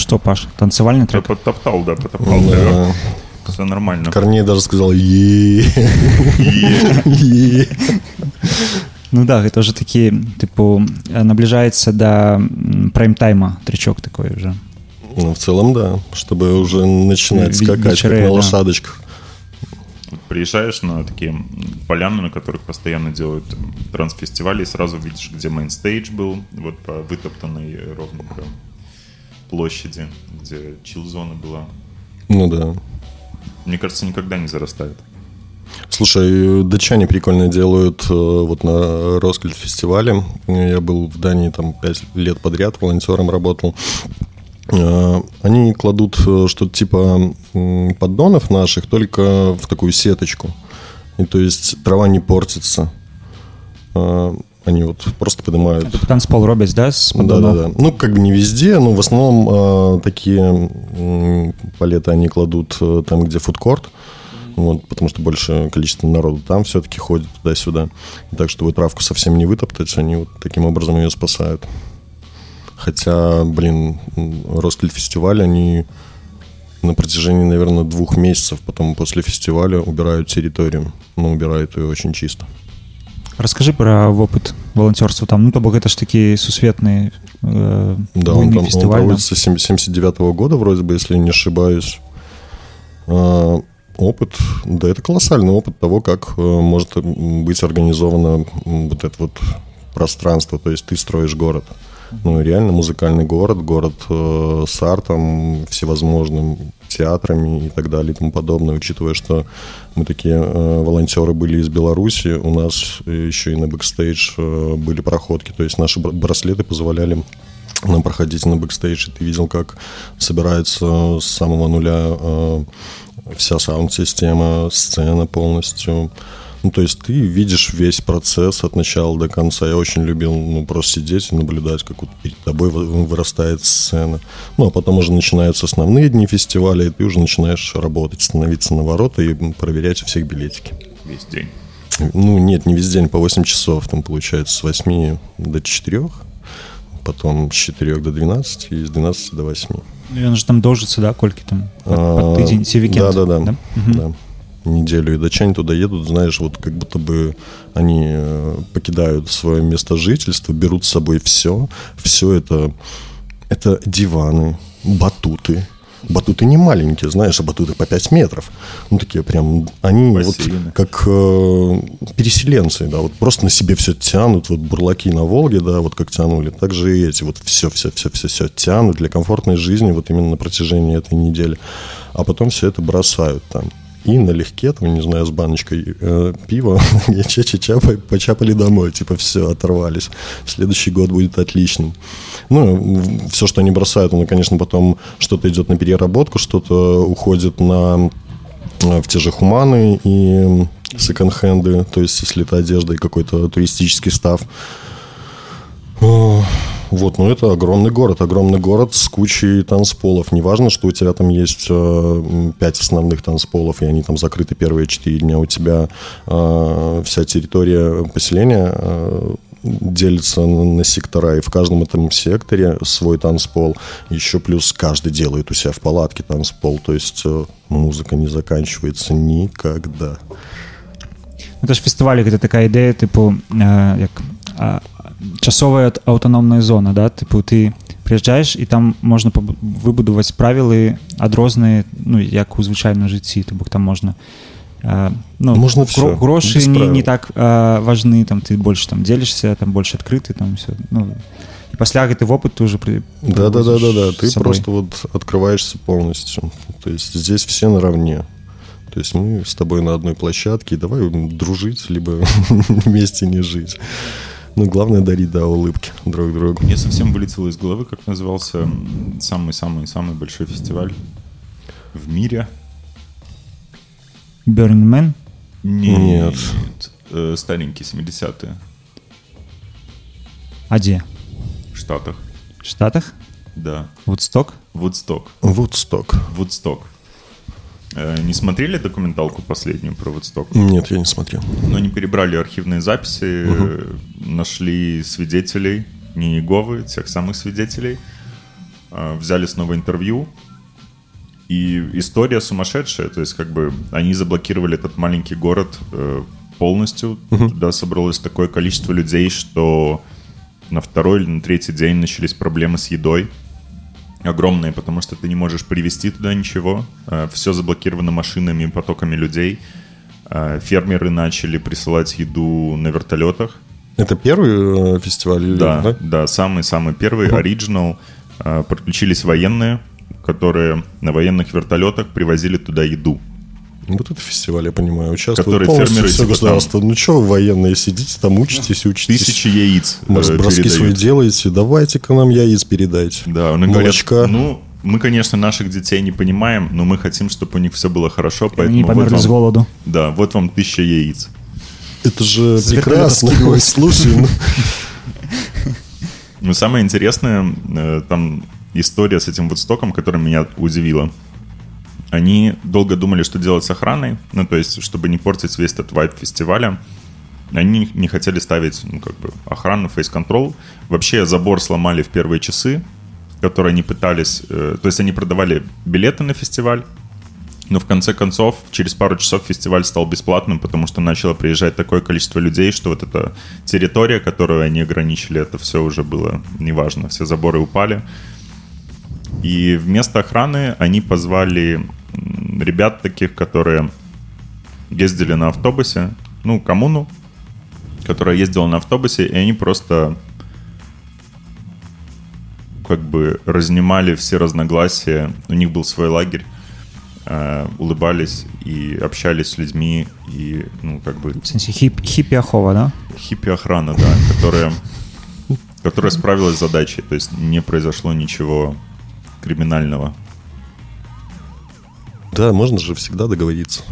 Что, Паш, танцевальный трек? Подтоптал, да, потоптал. Да. Все нормально. Корней даже сказал е Ну да, это уже такие, типа, наближается до прайм-тайма тречок такой уже. Ну, в целом, да. Чтобы уже начинать скакать, как на лошадочках. Приезжаешь на такие поляны, на которых постоянно делают трансфестивали, и сразу видишь, где mainstage был, вот по вытоптанной ровно прям площади, где чил-зона была. Ну да. Мне кажется, никогда не зарастает. Слушай, датчане прикольно делают э, вот на Роскальд фестивале. Я был в Дании там пять лет подряд, волонтером работал. Э, они кладут э, что-то типа поддонов наших, только в такую сеточку. И то есть трава не портится. Они вот просто поднимают... Это танцпол робить, да, с Да, да, да. Ну, как бы не везде, но в основном э, такие э, палеты они кладут э, там, где фудкорт. Вот, потому что больше количество народу там все-таки ходит туда-сюда. И так, чтобы травку совсем не вытоптать, они вот таким образом ее спасают. Хотя, блин, Роскель фестиваль, они на протяжении, наверное, двух месяцев потом после фестиваля убирают территорию. Но убирают ее очень чисто. Расскажи про опыт волонтерства там. Ну, то бок это ж такие сусветные э, Да, он, там, он проводится с 79 -го года, вроде бы, если не ошибаюсь. Э, опыт, да, это колоссальный опыт того, как э, может быть организовано вот это вот пространство. То есть ты строишь город. Ну, реально музыкальный город, город э, с артом, всевозможным театрами и так далее и тому подобное, учитывая, что мы такие э, волонтеры были из Беларуси, у нас еще и на бэкстейдж э, были проходки, то есть наши браслеты позволяли нам проходить на бэкстейдж, и ты видел, как собирается с самого нуля э, вся sound-система, сцена полностью, ну, то есть ты видишь весь процесс от начала до конца. Я очень любил ну, просто сидеть и наблюдать, как вот перед тобой вырастает сцена. Ну, а потом уже начинаются основные дни фестиваля, и ты уже начинаешь работать, становиться на ворота и проверять у всех билетики. Весь день? Ну, нет, не весь день, по 8 часов. Там, получается, с 8 до 4, потом с 4 до 12 и с 12 до 8. И он же там должится, да, кольки там? Под, под тыдень, Да, да, да. да? Угу. да неделю, и датчане туда едут, знаешь, вот как будто бы они э, покидают свое место жительства, берут с собой все. Все это, это диваны, батуты, батуты не маленькие, знаешь, а батуты по 5 метров. Ну, такие прям, они Бассейны. вот как э, переселенцы, да, вот просто на себе все тянут, вот бурлаки на Волге, да, вот как тянули, так же и эти, вот все, все, все, все, все тянут для комфортной жизни вот именно на протяжении этой недели. А потом все это бросают там. И налегке, там, не знаю, с баночкой э, пива, <laughs> ча-ча-ча, почапали домой, типа, все, оторвались. Следующий год будет отличным. Ну, все, что они бросают, оно, конечно, потом что-то идет на переработку, что-то уходит на э, в те же хуманы и секонд-хенды, то есть если это одежда и какой-то туристический став. Вот, ну это огромный город, огромный город с кучей танцполов. Неважно, что у тебя там есть э, пять основных танцполов, и они там закрыты первые четыре дня. У тебя э, вся территория поселения э, делится на сектора, и в каждом этом секторе свой танцпол. Еще плюс каждый делает у себя в палатке танцпол, то есть э, музыка не заканчивается никогда. Это ж фестивалі гэта такая ідэя типу э, як часовая аўтаномная зона да тыпу ты прыязджаеш і там можна выбудаваць правілы адрозныя ну як у звычайным жыцці то бок там можна э, ну, можна гро, грошы не, не так э, важны там ты больш там дзелішся там больш адкрыты там все ну і пасля гэты вопыт ты уже при да да да да да ты просто вот открываешься полностью то есть здесь все наравне то есть мы с тобой на одной площадке, давай дружить, либо <laughs> вместе не жить. Ну, главное дарить, да, улыбки друг другу. Мне совсем вылетело из головы, как назывался самый-самый-самый большой фестиваль в мире. Burning Man? Нет. Нет. Э, старенький, 70-е. А где? В Штатах. В Штатах? Да. Вудсток? Вудсток. Вудсток. Вудсток. Э, не смотрели документалку последнюю про Вудсток? Нет, я не смотрел. Но они перебрали архивные записи, угу. нашли свидетелей, не Иеговы, тех самых свидетелей, э, взяли снова интервью, и история сумасшедшая, то есть как бы они заблокировали этот маленький город полностью, угу. туда собралось такое количество людей, что на второй или на третий день начались проблемы с едой, огромные, потому что ты не можешь привезти туда ничего. Э, Все заблокировано машинами, потоками людей. Э, фермеры начали присылать еду на вертолетах. Это первый э, фестиваль? Да, да, да самый-самый первый, оригинал. Подключились военные, которые на военных вертолетах привозили туда еду. Вот это фестиваль, я понимаю, участвует Которые полностью все государство. Там... Ну что вы военные сидите там, учитесь, учитесь. Тысячи яиц Может, э, броски свои делаете, давайте-ка нам яиц передайте. Да, он говорят, ну, мы, конечно, наших детей не понимаем, но мы хотим, чтобы у них все было хорошо, поэтому... Они померли вот вам, с голоду. Да, вот вам тысяча яиц. Это же прекрасно. Слушай, ну... Ну, самое интересное, э, там история с этим Вудстоком, которая меня удивила они долго думали, что делать с охраной, ну, то есть, чтобы не портить весь этот вайп фестиваля. Они не хотели ставить, ну, как бы, охрану, фейс-контрол. Вообще забор сломали в первые часы, которые они пытались... Э, то есть, они продавали билеты на фестиваль, но в конце концов, через пару часов фестиваль стал бесплатным, потому что начало приезжать такое количество людей, что вот эта территория, которую они ограничили, это все уже было неважно. Все заборы упали. И вместо охраны они позвали ребят таких, которые ездили на автобусе, ну, коммуну, которая ездила на автобусе, и они просто как бы разнимали все разногласия. У них был свой лагерь, э, улыбались и общались с людьми, и, ну, как бы... В смысле, хип, хиппи-охова, да? Хиппи-охрана, да, которая, которая справилась с задачей, то есть не произошло ничего криминального. Да, можно же всегда договориться.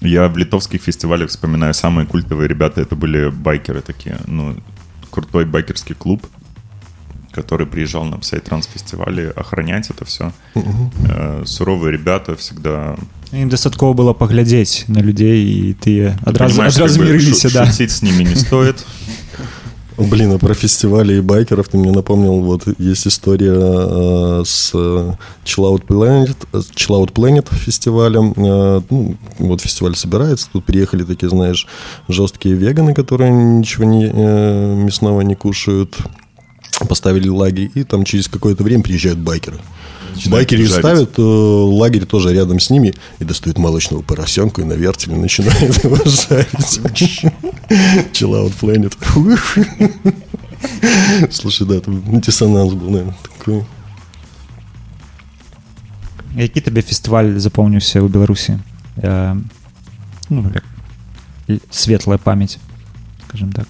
Я в литовских фестивалях вспоминаю самые культовые ребята, это были байкеры такие, ну, крутой байкерский клуб, который приезжал на Psytrance фестивале охранять это все. Угу. Э, суровые ребята всегда... Им дастаткова было поглядеть на людей, и ты адразу, адразу мирились, да. Шутить с ними не стоит. Блин, а про фестивали и байкеров ты мне напомнил, вот есть история э, с Chill Out Planet, Chill Planet фестивалем. Э, ну, вот фестиваль собирается, тут приехали такие, знаешь, жесткие веганы, которые ничего не, э, мясного не кушают, поставили лагерь, и там через какое-то время приезжают байкеры Байкеры ставят э, лагерь тоже рядом с ними и достают молочного поросенка и на вертеле начинают его <laughs> жарить. Chill out planet. Слушай, да, там диссонанс был, наверное, такой. які табе фестываль запомніўся ў беларусі э, ну, як светлая памяць скажем так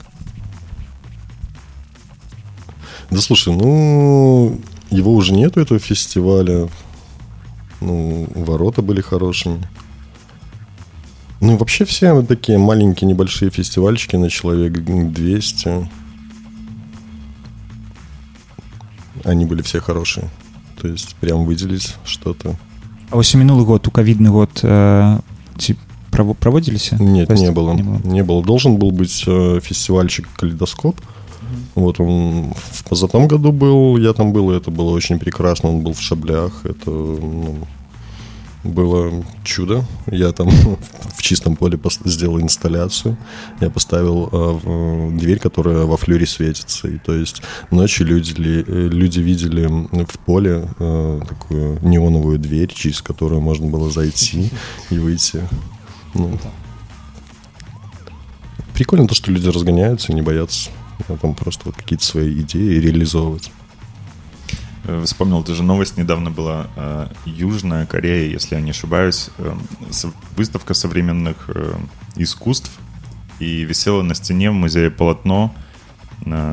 Да слушай, ну, его уже нету, этого фестиваля. Ну, ворота были хорошими. Ну, вообще все вот такие маленькие, небольшие фестивальчики на человек 200. Они были все хорошие. То есть прям выделить что-то. А вось мінулы год у ковидный год э, ці право праводзіліся Нет, То есть не было. не было. Не было. Должен был быть э, фестивальчик «Калейдоскоп». вот он в позатом году был, я там был, и это было очень прекрасно. Он был в Шаблях, это ну, было чудо. Я там <laughs> в чистом поле сделал инсталляцию. Я поставил э, дверь, которая во флюре светится. И то есть ночью люди, э, люди видели в поле э, такую неоновую дверь, через которую можно было зайти и выйти. Ну, прикольно то, что люди разгоняются и не боятся там просто вот какие-то свои идеи реализовывать. Э, Вспомнил даже новость недавно была. э, Южная Корея, если я не ошибаюсь, э, выставка современных искусств. И висело на стене в музее полотно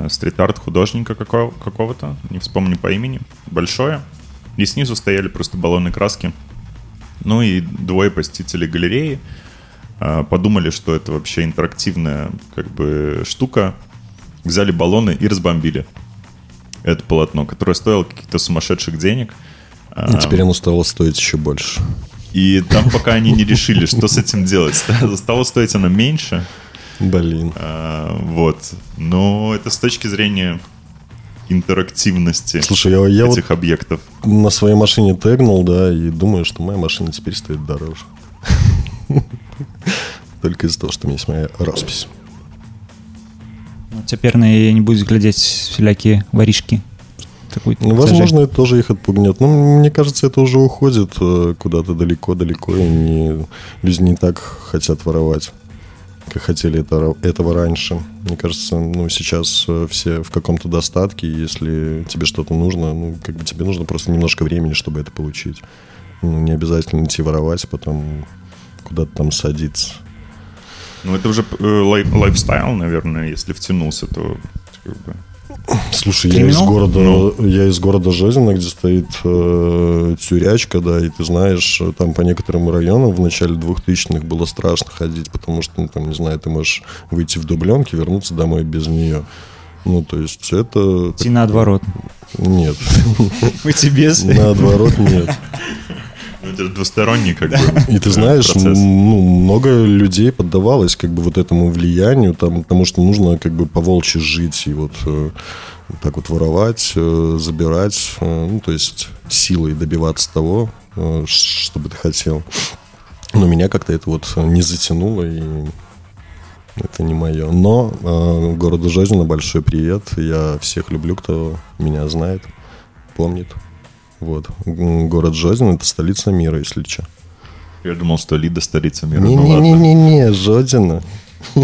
стрит-арт художника какого- какого-то, не вспомню по имени, большое. И снизу стояли просто баллоны краски. Ну и двое посетителей галереи подумали, что это вообще интерактивная как бы штука. Взяли баллоны и разбомбили это полотно, которое стоило каких-то сумасшедших денег. И теперь оно стало стоить еще больше. И там пока они не решили, что с этим делать. Ста- Стало стоить оно меньше. Блин. А, Вот. Но это с точки зрения интерактивности Слушай, я, я вот этих объектов. на своей машине тегнул, да, и думаю, что моя машина теперь стоит дороже. <laughs> Только из-за того, что у меня есть моя роспись. Ну, цяпер на яе не будуць глядзець всялякія варішкі такой Ну, возможно, это тоже их отпугнет. Но мне кажется, это уже уходит э, куда-то далеко-далеко, и не, люди не так хотят воровать, как хотели это, ра- этого раньше. Мне кажется, ну, сейчас э, все в каком-то достатке, и если тебе что-то нужно, ну, как бы тебе нужно просто немножко времени, чтобы это получить. Ну, не обязательно идти воровать, потом куда-то там садиться. Ну, это уже э, лай- лайфстайл, наверное, если втянулся, то как бы, Слушай, я из города, Ну. я из города Жозина, где стоит э, тюрячка, да, и ты знаешь, э, там по некоторым районам в начале 2000-х было страшно ходить, потому что, ну, там, не знаю, ты можешь выйти в дубленке, вернуться домой без нее. Ну, то есть это... ці наадварот Нет, <laughs> выйти без наоборот, нет. <laughs> ну, это же двусторонний как бы <laughs> И ты знаешь, процесс. ну, много людей поддавалось как бы вот этому влиянию, там, потому что нужно как бы по-волчьи жить и вот э, так вот воровать, э, забирать, э, ну, то есть силой добиваться того, что бы ты хотел. Но меня как-то это вот не затянуло, и это не мое. Но э, городу Жозина большой привет. Я всех люблю, кто меня знает, помнит. Вот. М, Город Жозин – это столица мира, если что. Я думал, что Лида столица мира. Ну, ладно. Не-не-не-не, Жодзіна. <laughs>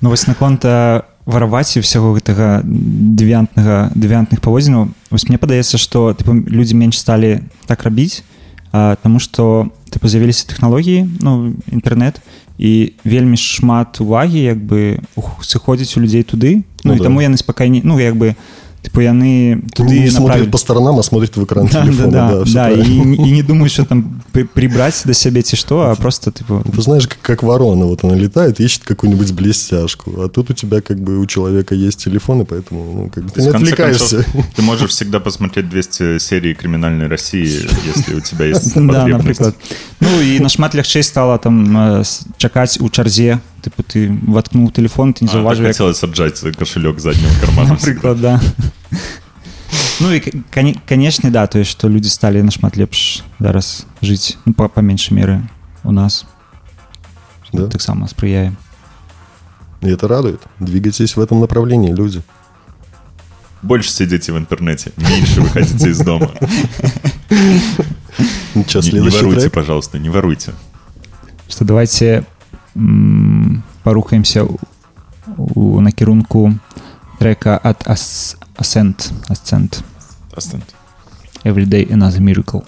Ну вось наконт э, вараваць і ўсяго гэтага девіантнага девіантных паводзінаў вось мне падаецца што тыпу, людзі менш сталі так рабіць а, таму што тыпу з'явіліся тэхналогіі ну інтэрнэт і вельмі шмат увагі як бы ух- сыходзіць у людзей туды Ну ну, і да. таму яны спакайней ну як бы тыпу яны туды Не смотрит направілі. по сторонам, а смотрит в экран да, телефона. да, да, всё да, і, правильно. і не думаю що там при- прибраць да сябе ці што а просто тыпу Ты знаешь, как, как ворона, вот она летает, ищет какую-нибудь блестяшку, а тут у тебя как бы у человека есть телефон, и поэтому ну, как бы То ты есть, не в конце отвлекаешься. концов, <laughs> ты можешь всегда посмотреть 200 серий «Криминальной России», если у тебя есть <laughs> да, потребность. напрыклад ну і нашмат лягчэй стала там э, с- чакаць у чарзе тыпу ты воткнул телефон ты не А, так заўважыў як... хотелось отжать свой кошелек задним карманом. напрыклад да ну і кане- канешне да то есть што людзі сталі нашмат лепш зараз жыць ну, па, па меншай меры у нас Да? таксама спрыяе И это радует. Двигайтесь в этом направлении, люди. Больше сидите в интернете, меньше выходите из дома. Ну, Что, Не, не следующий воруйте, трек? пожалуйста, не воруйте. што давайте м, парухаемся у, накірунку трека Ас- асент асцент Остань. Every Day Another Miracle.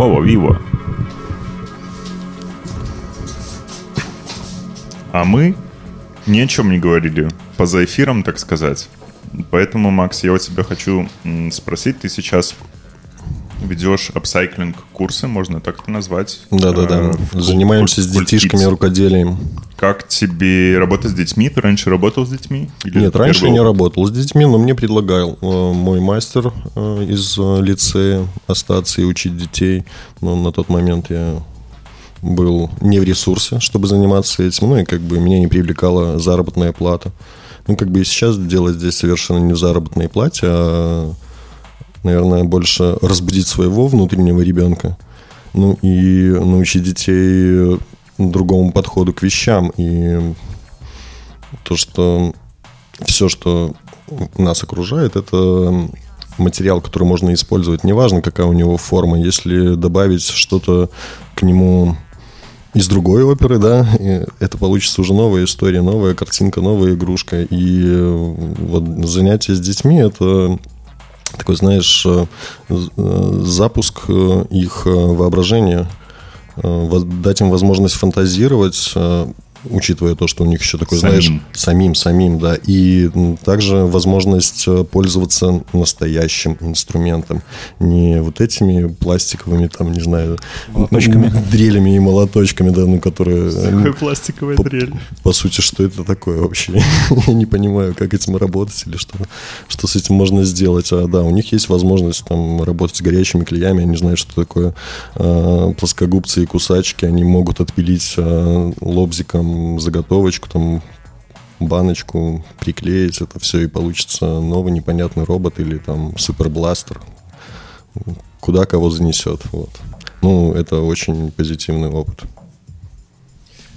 Вова, Виво. А мы ни о чем не говорили поза эфиром, так сказать. Поэтому, Макс, я у тебя хочу спросить, ты сейчас ведешь апсайклинг курсы, можно так это назвать. Да-да-да. Э, Занимаемся с детишками рукоделием. Как тебе работать с детьми? Ты раньше работал с детьми? Или Нет, раньше я не работал с детьми, но мне предлагал э, мой мастер э, из лицея остаться и учить детей. Но на тот момент я был не в ресурсе, чтобы заниматься этим. Ну и как бы меня не привлекала заработная плата. Ну, как бы и сейчас дело здесь совершенно не в заработной плате, а наверное, больше разбудить своего внутреннего ребенка, ну и научить детей другому подходу к вещам. И то, что все, что нас окружает, это материал, который можно использовать. Неважно, какая у него форма. Если добавить что-то к нему из другой оперы, да, это получится уже новая история, новая картинка, новая игрушка. И вот занятия с детьми — это такой, знаешь, э, э, запуск э, их воображения, дать им возможность фантазировать, учитывая то, что у них еще такой, самим. знаешь, самим, самим, да, и также возможность э, пользоваться настоящим инструментом, не вот этими пластиковыми, там, не знаю, молоточками. дрелями и молоточками, да, ну, которые... Такая пластиковая по, дрель. По сути, что это такое вообще? <laughs> Я не понимаю, как этим работать или что, что с этим можно сделать. А да, у них есть возможность там работать с горячими клеями, они знают, что такое э, плоскогубцы и кусачки, они могут отпилить э, лобзиком заготовочку, там баночку приклеить, это все и получится новый непонятный робот или там супербластер. Куда кого занесет. Вот. Ну, это очень позитивный опыт.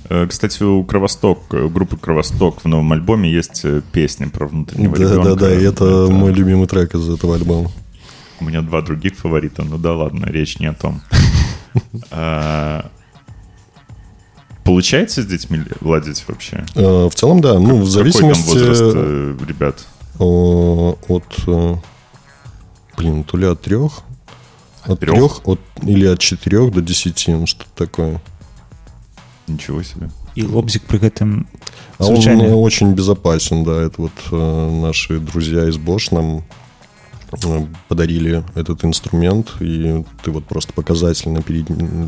Э, кстати, у Кровосток, у группы Кровосток в новом альбоме есть э, песня про внутреннего да, ребенка. Да, да, да, это, это мой любимый трек из этого альбома. У меня два других фаворита, ну да ладно, речь не о том. <laughs> Получается с детьми ладить вообще? Э, в целом, да. Ну, в зависимости... Какой там возраст э, ребят? От... Э, блин, то ли от трех. От трех? трех от, или от четырех до десяти, ну, что-то такое. Ничего себе. И лобзик при этом а он очень безопасен, да. Это вот э, наши друзья из Bosch нам подарили этот инструмент, и ты вот просто показательно перед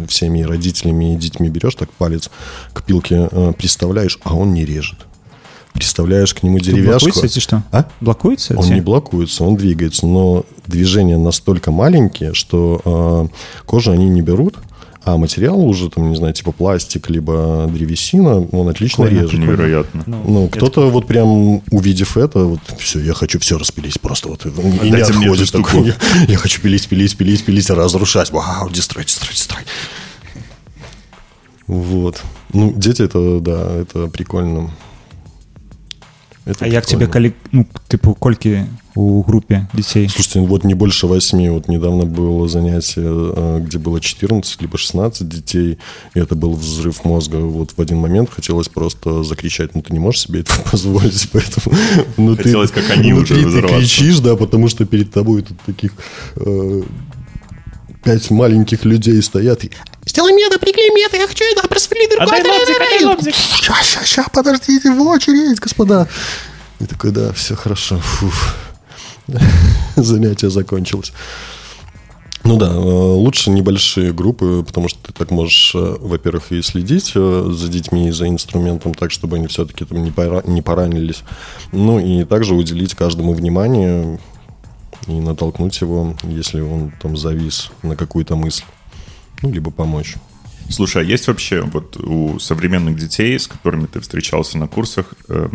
всеми родителями и детьми берешь так палец к пилке, э, представляешь, а он не режет. Представляешь к нему деревяшку. Блокуется эти что? А? Блокуется? Он эти? не блокуется, он двигается, но движения настолько маленькие, что э, кожу они не берут, а материал уже, там, не знаю, типа пластик, либо древесина, он отлично Прикольно. режет. Невероятно. Ну, ну кто-то вот прям, увидев это, вот, все, я хочу все распилить просто. Вот, и не отходит такой. Я, <laughs> я хочу пилить, пилить, пилить, пилить, разрушать. Вау, дестрой, дестрой, дестрой. Вот. Ну, дети это, да, это прикольно. Это а як тебе калі ну типу колькі у группе детей. Слушайте вот не больше восьми вот недавно было занятие э, где было 14 либо 16 детей и это был взрыв мозга. Вот в один момент хотелось просто закричать ну ты не можешь себе это <laughs> позволить поэтому ну, хотелось ты, как они уже ты кричишь да потому что перед тобой тут таких э, пять маленьких людей стоят и Сделай меты, приклей меты, я хочу это, просвели другой. Отдай лобзик, отдай лобзик. Ща, ща, ща, подождите, в очередь, господа. И такой, да, все хорошо. Фуф. <laughs> Занятие закончилось. Ну да, э, лучше небольшие группы, потому что ты так можешь, э, во-первых, и следить э, за детьми и за инструментом так, чтобы они все-таки там не, пора, не поранились. Ну и также уделить каждому внимание и натолкнуть его, если он там завис на какую-то мысль ну, либо помочь. Слушай, а есть вообще вот у современных детей, с которыми ты встречался на курсах, э,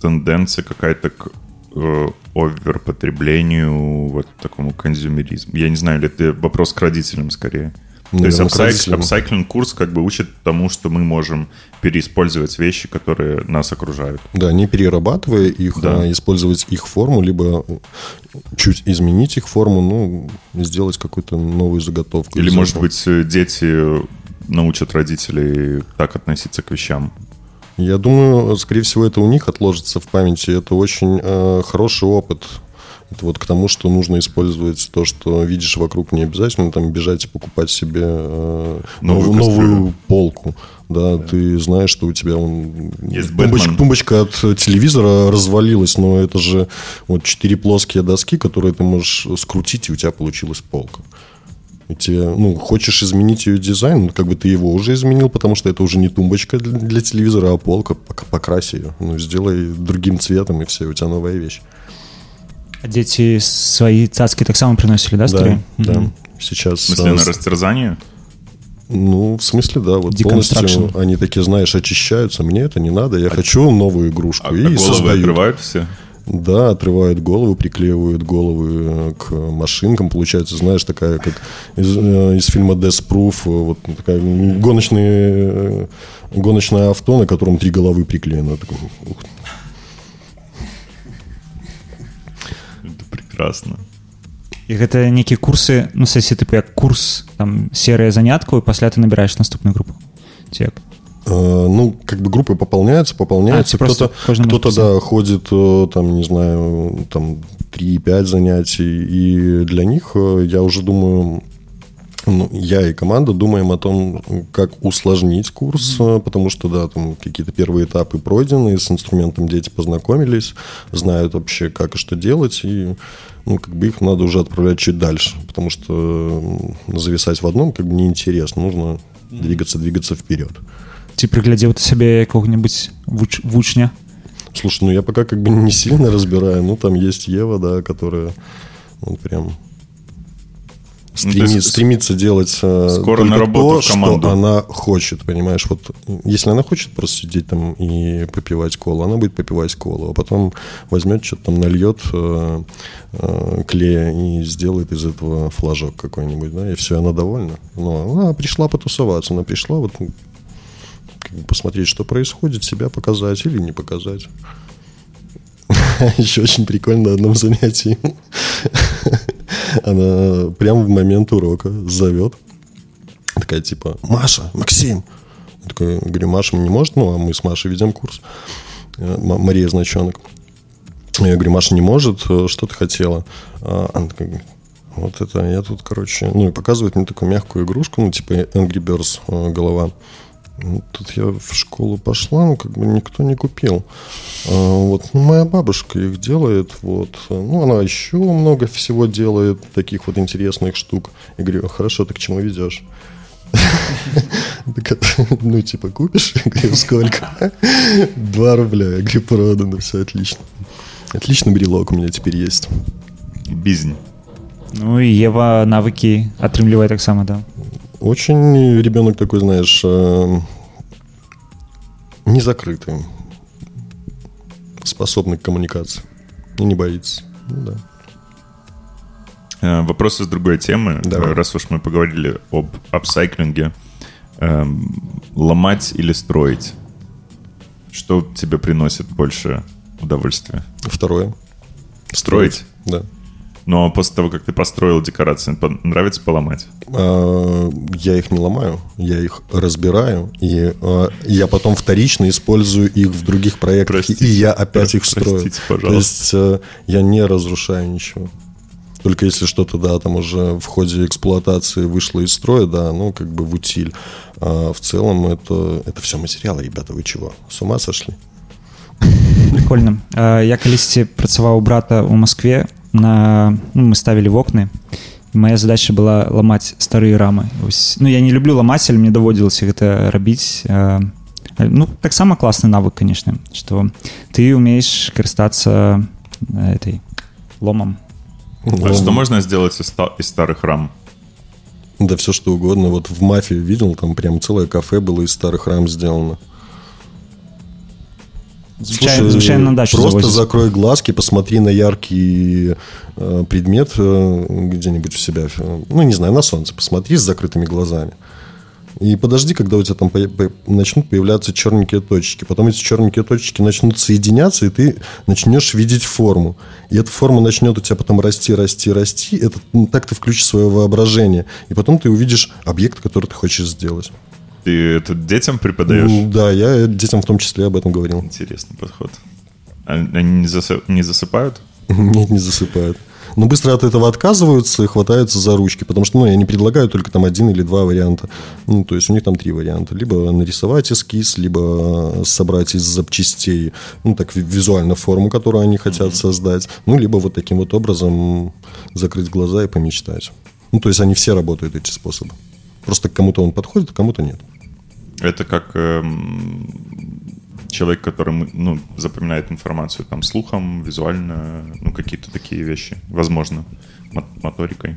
тенденция какая-то к э, оверпотреблению, вот такому консюмеризму? Я не знаю, или это вопрос к родителям скорее? То есть апсайк, апсайклинг курс как бы учит тому, что мы можем переиспользовать вещи, которые нас окружают. Да, не перерабатывая их, да. а использовать их форму, либо чуть изменить их форму, ну, сделать какую-то новую заготовку. Или, может быть, дети научат родителей так относиться к вещам. Я думаю, скорее всего, это у них отложится в памяти. Это очень э, хороший опыт Это вот к тому, что нужно использовать то, что видишь вокруг, не обязательно там бежать и покупать себе э, Новую новую, полку. Да, ты знаешь, что у тебя он, Есть тумбоч- Бэтмен. тумбочка от телевизора развалилась, но это же вот четыре плоские доски, которые ты можешь скрутить, и у тебя получилась полка. И тебе, ну, хочешь изменить ее дизайн, как бы ты его уже изменил, потому что это уже не тумбочка для, для телевизора, а полка, Пок- покрась ее. Ну, сделай другим цветом, и все, у тебя новая вещь. А Дети свои цацки так само приносили, да, Да, старые? да. Мгм. Сейчас... В смысле, а, на растерзание? Ну, в смысле, да, вот полностью они такие, знаешь, очищаются. Мне это не надо, я хочу новую игрушку. А, и а головы создают. отрывают все? Да, отрывают голову, приклеивают головы э, к машинкам. Получается, знаешь, такая, как из, э, из фильма Death Proof, э, вот такая гоночные, э, гоночное авто, на котором три головы приклеены. Я такой, ух, прекрасно. І гэта нейкія курсы ну сесіі тыпу як курс там серыя заняткаў і пасля ты набіраеш наступную групу ці як Э, Ну, как бы группы пополняются, пополняются. А, это просто кто-то, каждый может кто-то да, ходит, э, там, не знаю, там 3-5 занятий. И для них э, я уже думаю, ну, я и команда думаем о том, как усложнить курс, э, потому что, да, там какие-то первые этапы пройдены, с инструментом дети познакомились, знают вообще, как и что делать, и ну, как бы их надо уже отправлять чуть дальше, потому что зависать в одном как бы неинтересно, нужно двигаться, двигаться вперед. ці прыглядзеў ты сябе якога-небудзь вуч... вучня Слушай, ну я пока как бы не сильно разбираю. Ну, там есть Ева, да, которая ну, прям стреми- есть стремится делать э, скоро на работу то, в команду. что она хочет, понимаешь? Вот если она хочет просто сидеть там и попивать колу, она будет попивать колу, а потом возьмет что-то там нальет э, э, клея и сделает из этого флажок какой-нибудь, да, и все, она довольна. Но она пришла потусоваться, она пришла вот ну, как бы посмотреть, что происходит, себя показать или не показать. <laughs> Еще очень прикольно на одном занятии. Она прямо в момент урока зовет. Такая типа, Маша, Максим. Я такой, говорю, Маша не может, ну, а мы с Машей ведем курс. Э, Мария Значенок. Я говорю, Маша не может, э, что ты хотела? А Она такая, вот это я тут, короче, ну и показывает мне такую мягкую игрушку, ну типа Angry Birds э, голова. Ну, Тут я в школу пошла, ну, как бы никто не купил. А, вот, ну, моя бабушка их делает, вот. Ну, она еще много всего делает, таких вот интересных штук. Я говорю, хорошо, ты к чему ведешь? Так это, Ну, типа, купишь? Я говорю, сколько? Два рубля. Я говорю, продано, все отлично. Отличный брелок у меня теперь есть. Бізнь. Ну і Ева навыкі атрымлівае таксама да Очень ребенок такой, знаешь, э, незакрытый, способный к коммуникации и не боится. Ну да. Э, Вопрос из другой темы. Давай. Э, Раз уж мы поговорили об апсайклинге. Эм, Ломать или строить? Что тебе приносит больше удовольствия? Второе. Строить? Да Но после того, как ты построил декорации, по- нравится поломать? А, Я их не ломаю, я их разбираю, и а, я потом вторично использую их в других проектах, Простите, и я опять их строю. простите, То пожалуйста. есть э, я не разрушаю ничего. Только если что-то, да, там уже в ходе эксплуатации вышло из строя, да, ну, как бы в утиль. А в целом это, это все материалы, ребята, вы чего? С ума сошли? прикольна А, я калісьці працаваў у брата ў Маскве на ну, мы ставілі вокны І моя задача была ламаць старыя рамы Вось, ну я не люблю ламаць але мне даводзілася гэта рабіць А, ну таксама класны навык конечно что ты умеешь карыстацца э, этой ломам А что можно сделать из, ста- из старых рам? Да все что угодно. Вот в «Мафии» видел, там прям целое кафе было из старых рам сделано. Звычайно- звычайно на дачу просто завозят. закрой глазки, посмотри на яркий э, предмет э, где-нибудь в себя. э, Ну, не знаю, на солнце. Посмотри с закрытыми глазами. И подожди, когда у тебя там по- по- начнут появляться черненькие точки. Потом эти черненькие точки начнут соединяться, и ты начнешь видеть форму. И эта форма начнет у тебя потом расти, расти, расти. Это, ну, так ты включишь свое воображение. И потом ты увидишь объект, который ты хочешь сделать. Ты это детям преподаешь? Ну, Да, я детям в том числе об этом говорил. Интересный подход. А- Они не, засыпают? <laughs> Нет, не засыпают. Но быстро от этого отказываются и хватаются за ручки, потому что ну, я не предлагаю только там один или два варианта. Ну, то есть у них там три варианта. Либо нарисовать эскиз, либо собрать из запчастей, ну, так визуально форму, которую они хотят создать. Ну, либо вот таким вот образом закрыть глаза и помечтать. Ну, то есть они все работают, эти способы. Просто к кому-то он подходит, а кому-то нет. Это как эм, человек, который ну, запоминает информацию там слухом, визуально, ну, какие-то такие вещи, возможно, моторикой.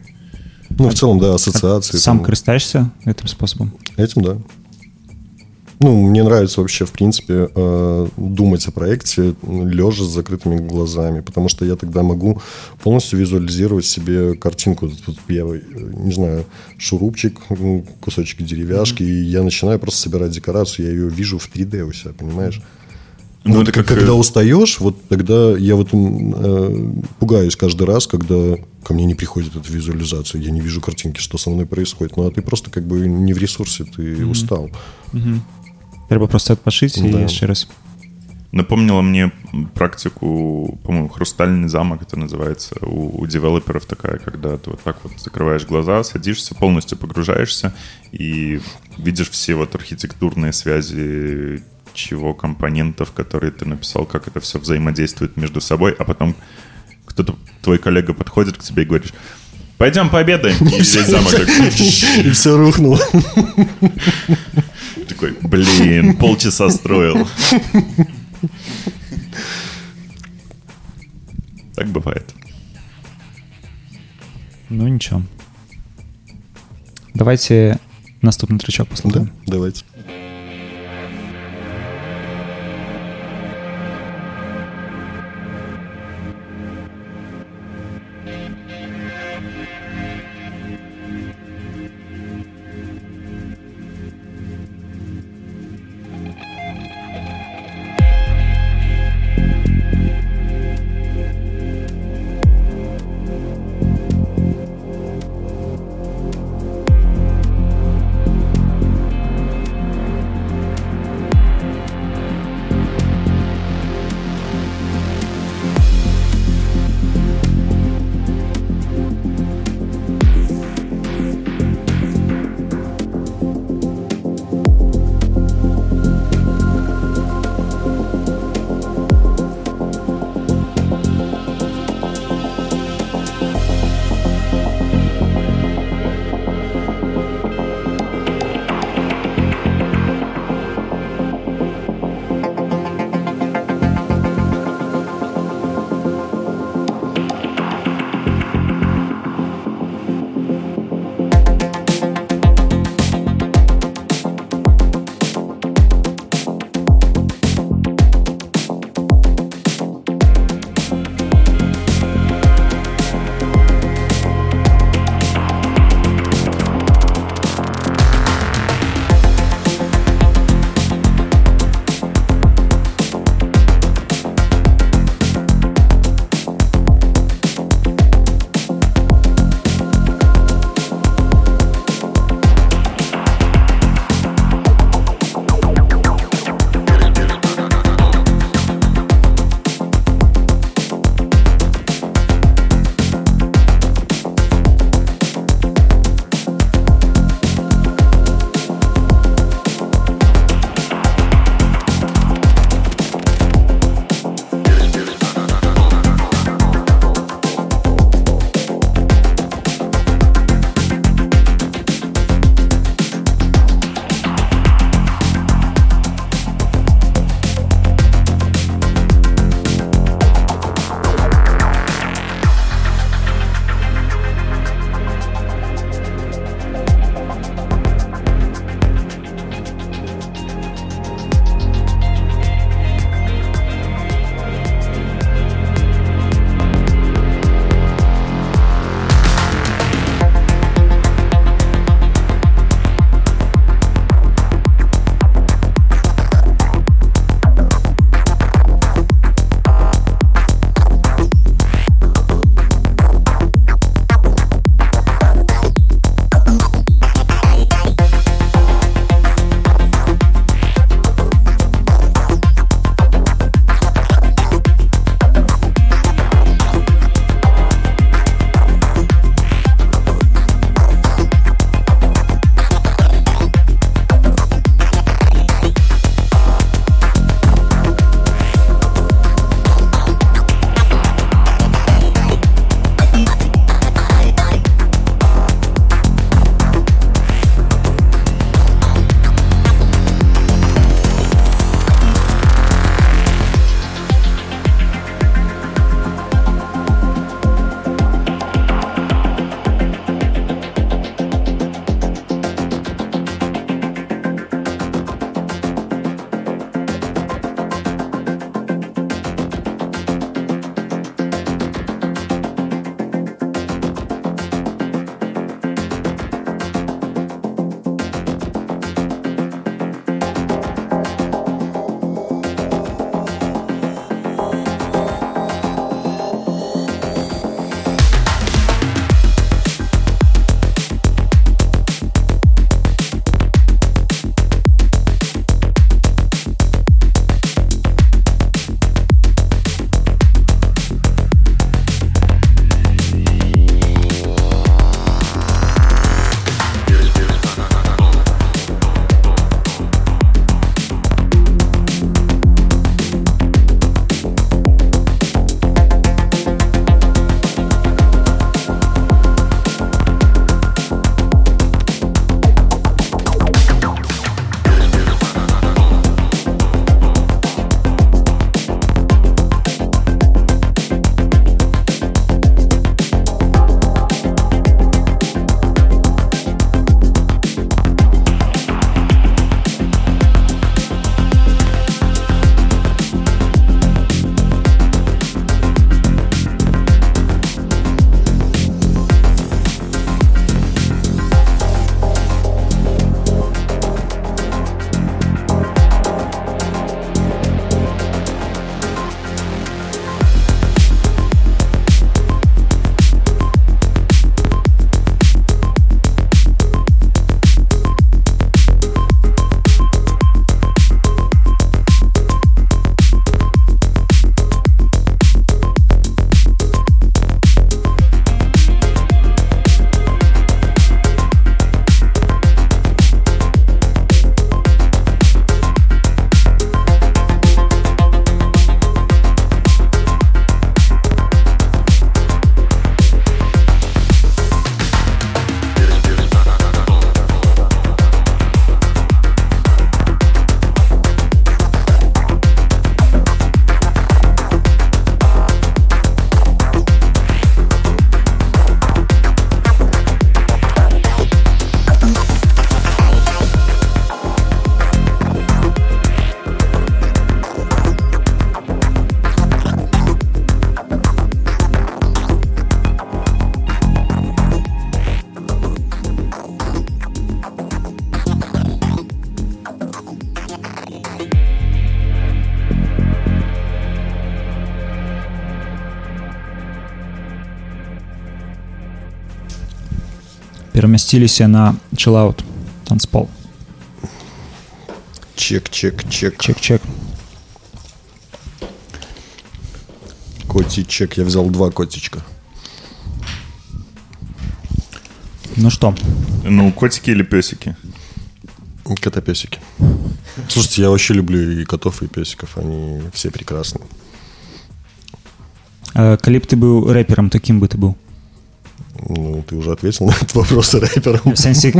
Ну, в целом, да, ассоциации. Сам тому. користаешься этим способом? Этим, да. Ну, мне нравится вообще, в принципе, э, думать о проекте лежа с закрытыми глазами, потому что я тогда могу полностью визуализировать себе картинку. Тут я, не знаю, шурупчик, кусочек деревяшки, mm-hmm. и я начинаю просто собирать декорацию, я ее вижу в 3D у себя, понимаешь? Ну, вот это как... Когда устаешь, вот тогда я вот э, пугаюсь каждый раз, когда ко мне не приходит эта визуализация, я не вижу картинки, что со мной происходит. Ну, а ты просто как бы не в ресурсе, ты mm-hmm. устал. Mm-hmm. Треба просто отпошить да. еще раз. Напомнила мне практику, по-моему, «Хрустальный замок» это называется, у, у девелоперов такая, когда ты вот так вот закрываешь глаза, садишься, полностью погружаешься и видишь все вот архитектурные связи чего компонентов, которые ты написал, как это все взаимодействует между собой, а потом кто-то, твой коллега подходит к тебе и говоришь, пойдем пообедаем, <laughs> и весь замок И все рухнуло. <laughs> Такой, блин, полчаса строил. Так бывает. Ну ничего. Давайте наступный тречок послушаем. Да, давайте. перамясціліся на чылаут танцпол Чек, чек, чек. чек-чек Котичек. Я взял два котичка. ну что Ну, котики или песики? Котопесики. Слушайте, я вообще люблю и котов, и песиков. Они все прекрасны. э, калі б ты быў рэперам таким бы ты быў Ну, ты уже ответил на этот вопрос рэпером. в сэнсе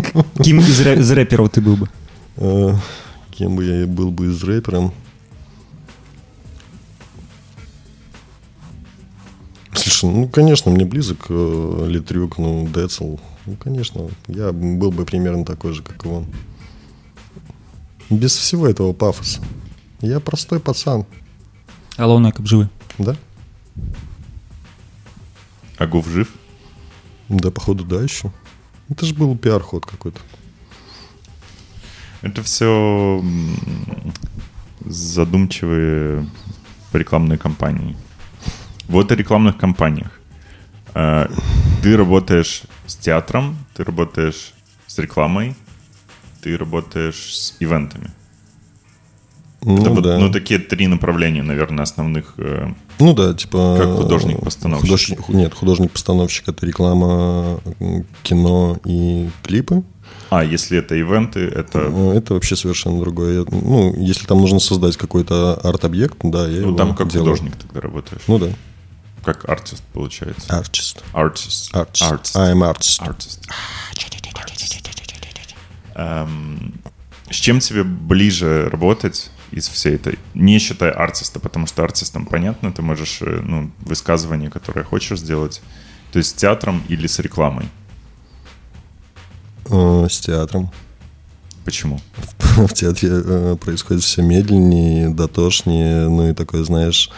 кім з, рэ- з рэпераў ты быў бы Э, Кем бы я был бы из рэпером? Слушай, ну, конечно, мне близок э, Литрюк, ну, Децл. Ну, конечно, я был бы примерно такой же, как и он. Без всего этого пафоса. Я простой пацан, галоўнае каб жывы да? А Гуф жив? Да, походу, да, еще. Это же был пиар-ход какой-то. Это все задумчивые рекламные кампании. Вот о рекламных кампаниях. А, Ты работаешь с театром, ты работаешь с рекламой, ты работаешь с ивентами. Ну, вот, да. ну, такие три направления, наверное, основных. э, Ну да, типа... Как художник-постановщик. художник- нет, художник-постановщик — это реклама, кино и клипы. А, если это ивенты, это... Э, Это вообще совершенно другое. Ну, если там нужно создать какой-то арт-объект, да, я Ну, там как делаю. художник тогда работаешь. Ну да. Как артист, получается. Artist. Artist. Artist. I am artist. Artist. Эм, С чем тебе ближе работать из всей этой, не считая артиста, потому что артистам понятно, ты можешь э, ну, высказывание, которое хочешь сделать, то есть с театром или с рекламой. Э, С театром. Почему? <laughs> В театре э, происходит все медленнее, дотошнее, ну и такое, знаешь,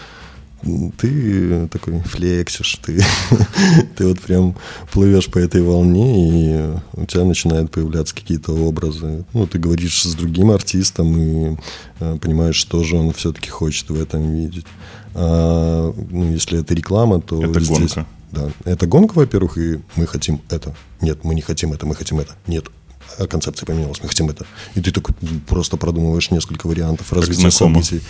ты такой флексишь, ты, <laughs> ты вот прям плывешь по этой волне, и у тебя начинают появляться какие-то образы. Ну, ты говоришь с другим артистом и э, понимаешь, что же он все-таки хочет в этом видеть. А, ну, если это реклама, то Это здесь- гонка. Да, это гонка, во-первых, и мы хотим это. Нет, мы не хотим это, мы хотим это. Нет, а концепция поменялась, мы хотим это. И ты такой просто продумываешь несколько вариантов развития событий.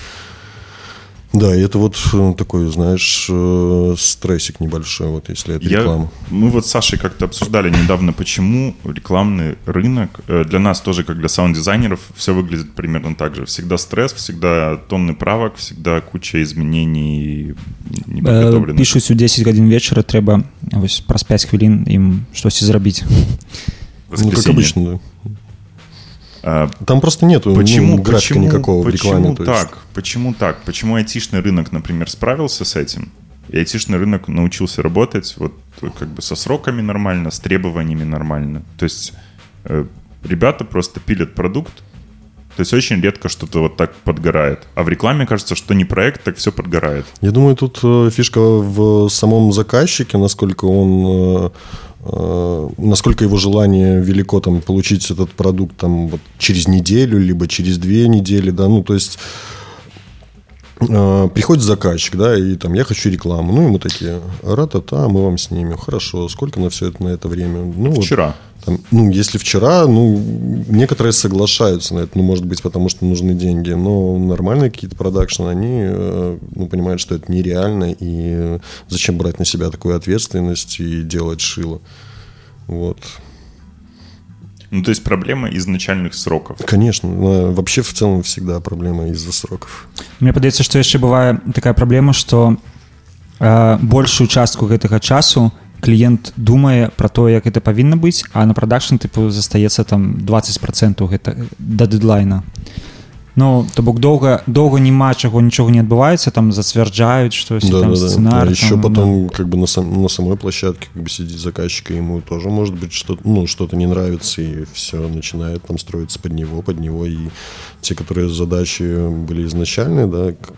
Да, и это вот э, такой, знаешь, э, стрессик небольшой, вот если это Я- реклама. мы вот с Сашей как-то обсуждали недавно, почему рекламный рынок, э, для нас тоже, как для саунд-дизайнеров, все выглядит примерно так же. Всегда стресс, всегда тонны правок, всегда куча изменений Э, неподготовленных. пішуць у 10 гадзін вечара трэба вось праз 5 хвілін ім штосьці зрабіць Ну, как Воскресенье. обычно, да. А, Там просто нету ну, Почему, графика почему, никакого в почему рекламе. то есть. так? Почему так? Почему айтишный рынок, например, справился с этим? И айтишный рынок научился работать вот э, как бы со сроками нормально, с требованиями нормально. То есть э, ребята просто пилят продукт, то есть очень редко что-то вот так подгорает. А в рекламе кажется, что не проект, так все подгорает. Я думаю, тут э, фишка в самом заказчике, насколько он, э, насколько его желание велико там получить этот продукт там вот через неделю, либо через две недели, да, ну то есть э, приходит заказчик, да, и там я хочу рекламу, ну и мы такие, ра-та-та, мы вам снимем, хорошо, сколько на все это на это время? Ну, Вчера. Там, ну, если вчера, ну, некоторые соглашаются на это, ну, может быть, потому что нужны деньги, но нормальные какие-то продакшны, они, э, ну, понимают, что это нереально, и зачем брать на себя такую ответственность и делать шило. Вот. Ну, то есть проблема изначальных сроков. Конечно, вообще в целом всегда проблема из-за сроков. Мне падаецца што яшчэ бывае такая праблема што э, большую частку гэтага часу кліент думае пра тое як это павінна быць а на прадакшн тыпу застаецца там 20 процентаў гэта да дэдлайна Ну то бок доўга доўга няма чаго нічога не адбываецца там зацвярджаюць штось Да, там да, да. сцэнар А еще там, потом, как бы на, сам- на самой площадке как бы сидит заказчик, и ему тоже может быть что-то, ну, что-то не нравится, и все начинает там строиться под него, под него. И те, которые задачи были изначальные, да, к-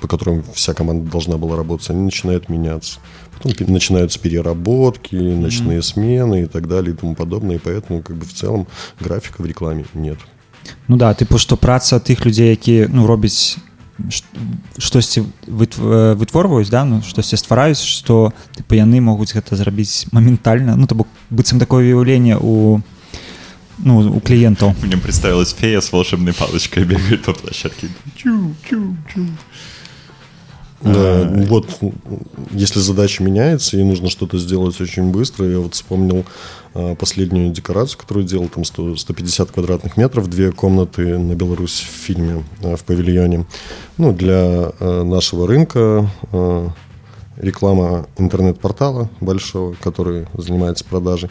по которым вся команда должна была работать, они начинают меняться. Потом пе- начинаются переработки, ночные смены и так далее и тому подобное. И поэтому, как бы в целом, графика в рекламе нет. Ну да тыпу што праца тых людзей якія ну робяць штосьці вытворваюць да ну штосьці ствараюць што тыпу яны могуць гэта зрабіць моментальна ну то бок быццам такое выяўленне у ну у кліентаў мне представилась фея с волшебной палочкой бегает по площадке чу, чу, чу. Да, а... вот если задача меняется и нужно что-то сделать очень быстро, я вот вспомнил а, последнюю декорацию, которую делал, там 100, 150 квадратных метров, две комнаты на Беларусь в фильме, а, в павильоне. Ну, для а, нашего рынка реклама интернет-портала большого, который занимается продажей.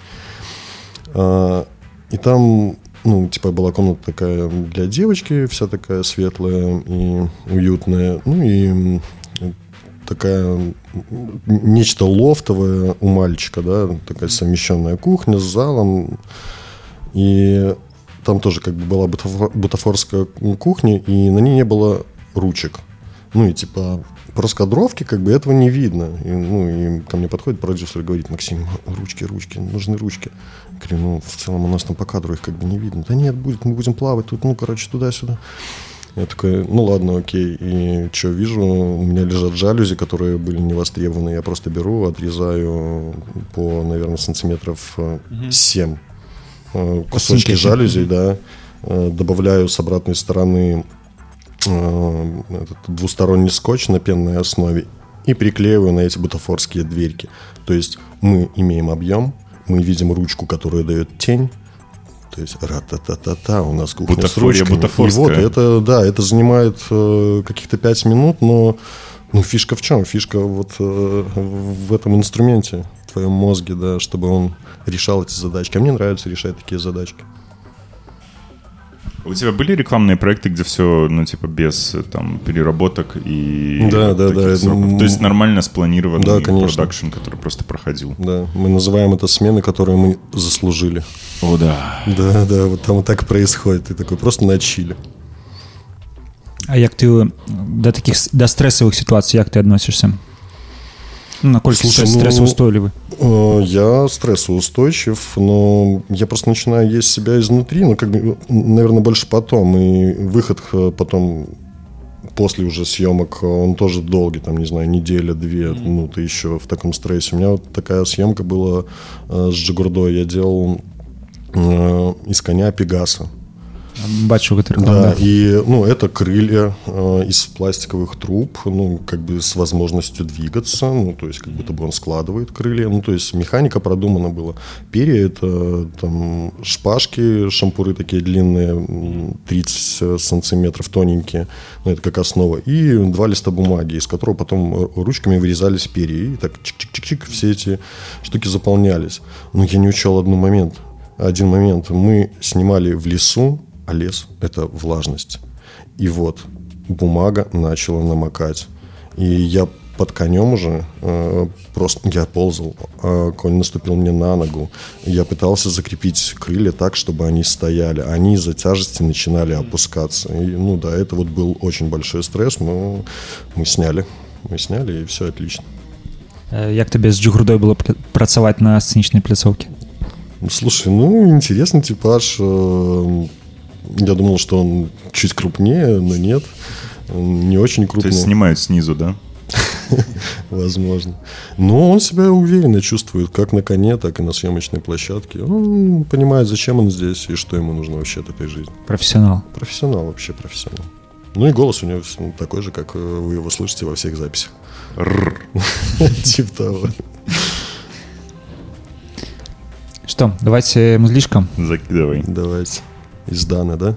И там ну, типа, была комната такая для девочки, вся такая светлая и уютная. Ну, и такая нечто лофтовое у мальчика, да, такая совмещенная кухня с залом. И там тоже как бы была бутафорская кухня, и на ней не было ручек. Ну и типа по раскадровке как бы этого не видно. И, ну, и ко мне подходит продюсер и говорит, Максим, ручки, ручки, нужны ручки. Говорю, ну, в целом у нас там по кадру их как бы не видно. Да нет, будет, мы будем плавать тут, ну, короче, туда-сюда. Я такой, ну ладно, окей. И что, вижу, у меня лежат жалюзи, которые были не востребованы. Я просто беру, отрезаю по, наверное, сантиметров 7 угу. кусочки жалюзей, да. Э, добавляю с обратной стороны этот двусторонний скотч на пенной основе и приклеиваю на эти бутафорские дверьки. То есть мы имеем объем, мы видим ручку, которая дает тень, то есть ра-та-та-та-та, у нас кухня Бутафория, с ручками. И вот это, да, это занимает э, каких-то пять минут, но ну, фишка в чем? Фишка вот э, в этом инструменте, в твоем мозге, да, чтобы он решал эти задачки. А мне нравится решать такие задачки. У тебя были рекламные проекты, где все, ну, типа, без там переработок и да, да, да. Сроков? То есть нормально спланированный да, продакшн, который просто проходил. Да, мы называем это смены, которые мы заслужили. О, да. Да, да, вот там так происходит. Ты такой просто на чили. А як ты до таких до стрессовых ситуаций як ты относишься? Ну, наколькі Слушай, ну, я стрессоустойчив, но я просто начинаю есть себя изнутри, ну, как бы, наверное, больше потом. И выход э, потом после уже съемок, он тоже долгий, там, не знаю, неделя-две, mm-hmm. ну, ты еще в таком стрессе. У меня вот такая съемка была э, с Джигурдой. Я делал э, из коня Пегаса. Бачу гэта да, и ну это крылья э, из пластиковых труб ну как бы с возможностью двигаться ну то есть как будто бы он складывает крылья. Ну то есть механика продумана была. Перья это там шпажки шампуры такие длинные 30 сантиметров тоненькие ну, это как основа и два листа бумаги из которого потом ручками вырезались перья и так чик-чик-чик все эти штуки заполнялись. Но я не учел один момент. Один момент. Мы снимали в лесу а лес – это влажность. И вот бумага начала намокать. И я под конем уже э, просто я ползал, э, конь наступил мне на ногу. Я пытался закрепить крылья так, чтобы они стояли. Они из-за тяжести начинали опускаться. И, ну да, это вот был очень большой стресс, но мы сняли. Мы сняли, и все отлично. Як э, тебе з Джугрудой было працаваць на сцэнічнай пляцоўкі? Слушай, ну интересный типаж. Э, я думал, что он чуть крупнее, но нет. не очень крупный. То есть снимают снизу, да? <laughs> Возможно. Но он себя уверенно чувствует как на коне, так и на съемочной площадке. Он понимает, зачем он здесь и что ему нужно вообще от этой жизни. Профессионал. Профессионал, вообще профессионал. Ну и голос у него такой же, как вы его слышите во всех записях. <laughs> Типа того. Что, давайте музлишком? Закидывай. Давайте изданы, да?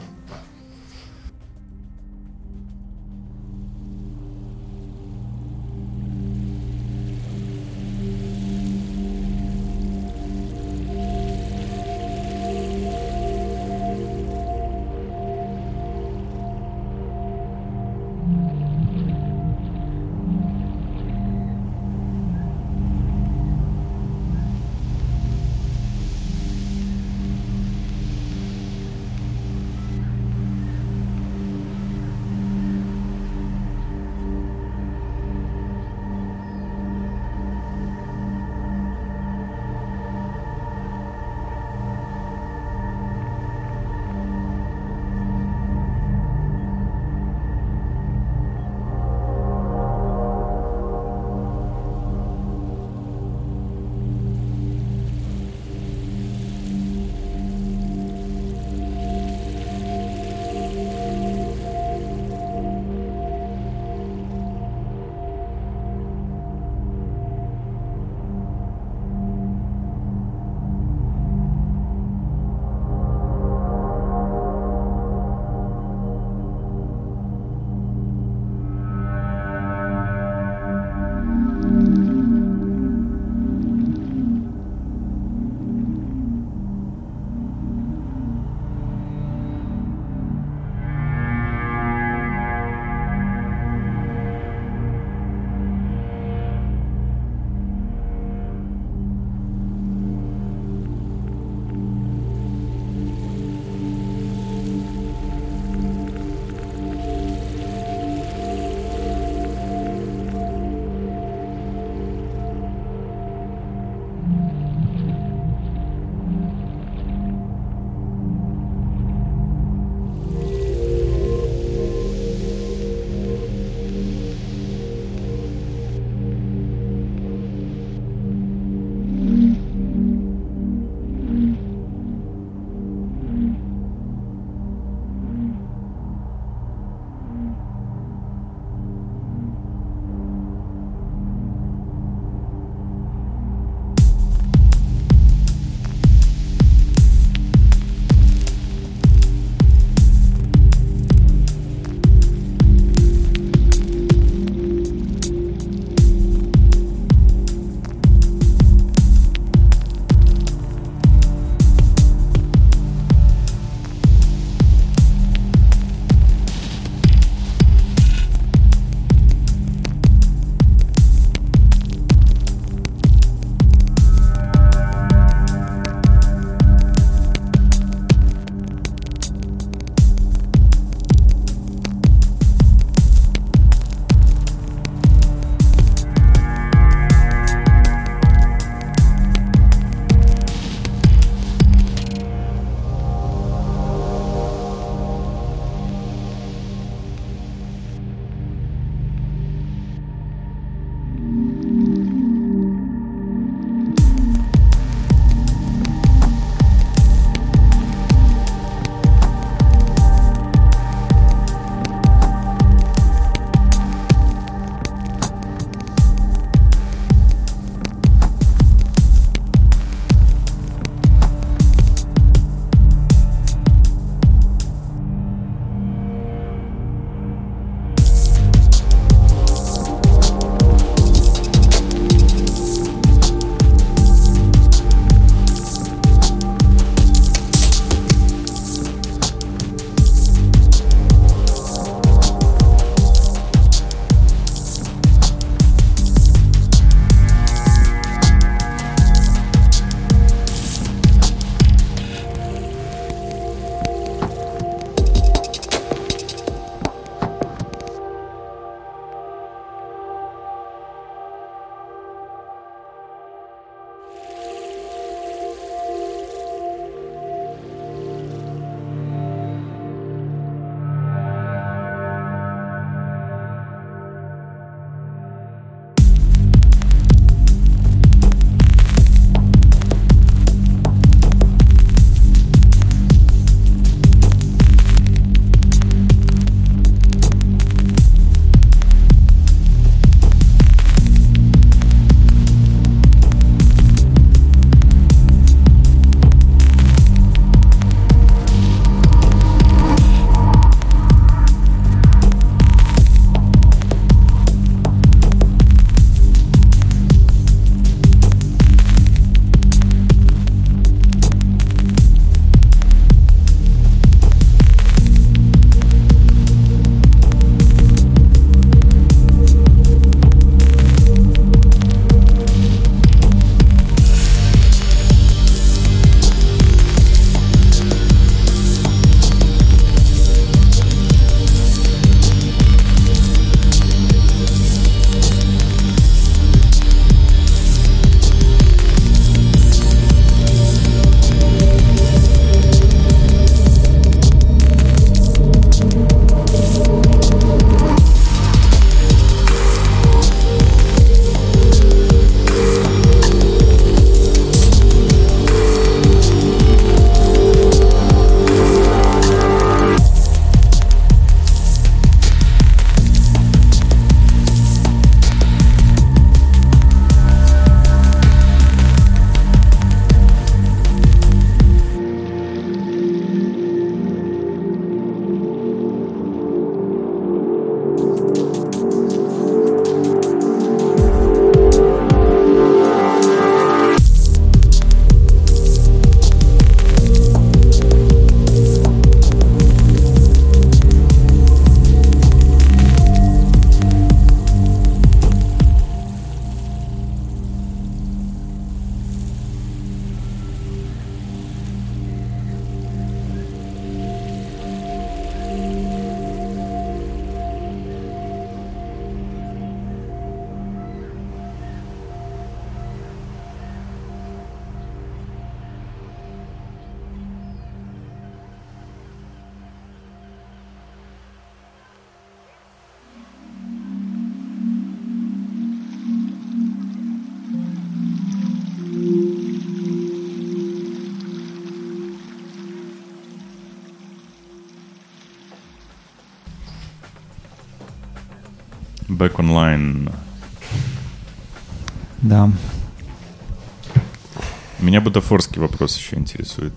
Бутафорский вопрос еще интересует.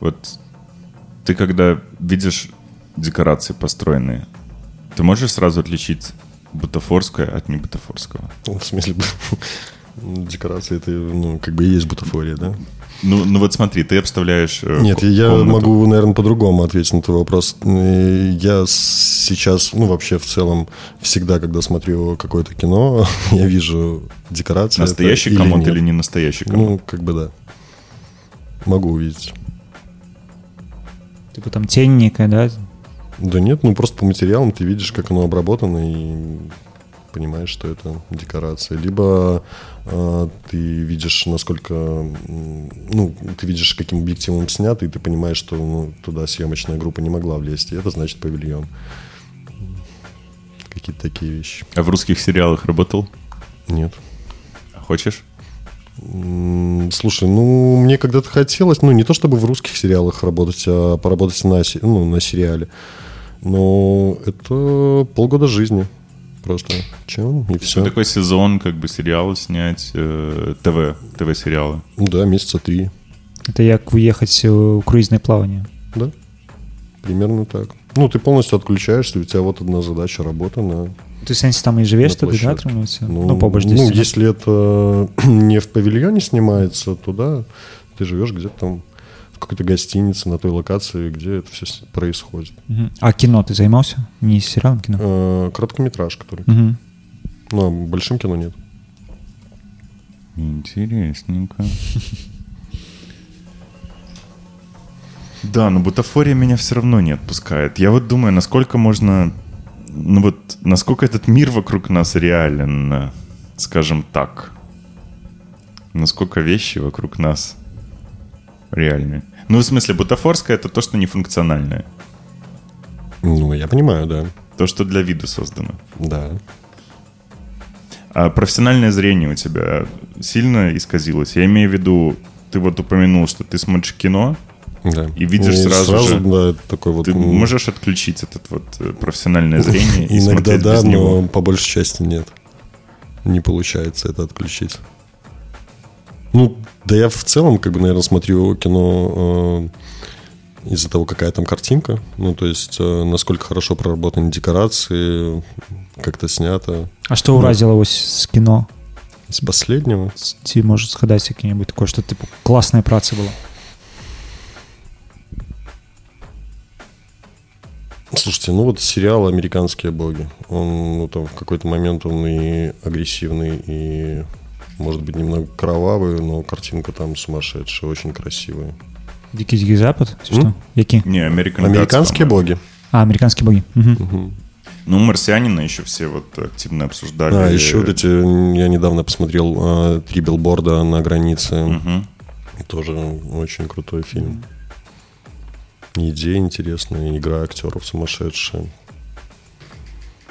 Вот ты когда видишь декорации построенные, ты можешь сразу отличить бутафорское от небутафорского? Ну, В смысле, <laughs> декорации это, ну, как бы и есть бутафория, да? Ну, ну вот смотри, ты обставляешь э, Нет, я комнату. могу, наверное, по-другому ответить на твой вопрос. Я сейчас, ну, вообще в целом, всегда, когда смотрю какое-то кино, <laughs> я вижу декорации. Настоящий или комод нет. или не настоящий комод? Ну, как бы да. Могу увидеть. Типа там тень некая, да? Да нет, ну просто по материалам ты видишь, как оно обработано и понимаешь, что это декорация. Либо ты видишь, насколько, ну, ты видишь, каким объективом снято, и ты понимаешь, что ну, туда съемочная группа не могла влезть. И это значит павильон. Какие-то такие вещи. А в русских сериалах работал? Нет. А Хочешь? Слушай, ну, мне когда-то хотелось, ну, не то чтобы в русских сериалах работать, а поработать на, ну, на сериале. Но это полгода жизни Просто чем и все. Такой сезон, как бы сериалы снять, э, ТВ, ТВ-сериалы. Ну да, месяца три. Это як уехать у круизное плавание. Да. Примерно так. Ну, ты полностью отключаешься, у тебя вот одна задача, работа на... Ты сенсі там і живеш На туди, да, площадке. тримається? Ну, Ну, побач ну, десь. если это <clears throat> не в павильоне снимается, то да, ты живешь где-то там в какой-то гостинице на той локации, где это все происходит. Мгм. А кіно ти займався? Не серіалом кіно? Э, Короткометраж, который. Угу. Ну, а большим кино нет. Интересненько. Да, но бутафория меня все равно не отпускает. Я вот думаю, насколько можно... Ну вот, насколько этот мир вокруг нас реален, э, скажем так. Насколько вещи вокруг нас реальны. Ну, в смысле, бутафорское — это то, что нефункциональное. Ну, я понимаю, да. То, что для вида создано. Да. А профессиональное зрение у тебя сильно исказилось? Я имею в виду, ты вот упомянул, что ты смотришь кино, Да. И видишь сразу же- да, такой вот... Ты можешь отключить этот вот э, профессиональное зрение и Иногда смотреть да, без но него? по большей части нет. Не получается это отключить. Ну, да я в целом, как бы, наверное, смотрю кино э, из-за того, какая там картинка. Ну, то есть, э, насколько хорошо проработаны декорации, как-то снято. А што ўразіла вось з кіно? Из последнего. Ці можа згадаць які-небудзь такое, што типу класная праца была. Слушайте, ну вот сериал «Американские боги». Он, ну, там, в какой-то момент он и агрессивный, и, может быть, немного кровавый, но картинка там сумасшедшая, очень красивая. Дзікі дзікі запад ці што М? які Не, American Gods, «Американские по-моему. боги». а американскі богі Мгм. Ну, «Марсианина» еще все вот активно обсуждали. А, еще вот эти, я недавно посмотрел а, «Три билборда на границе». Мгм. Тоже очень крутой фильм. Идея интересная, игра актеров сумасшедшая.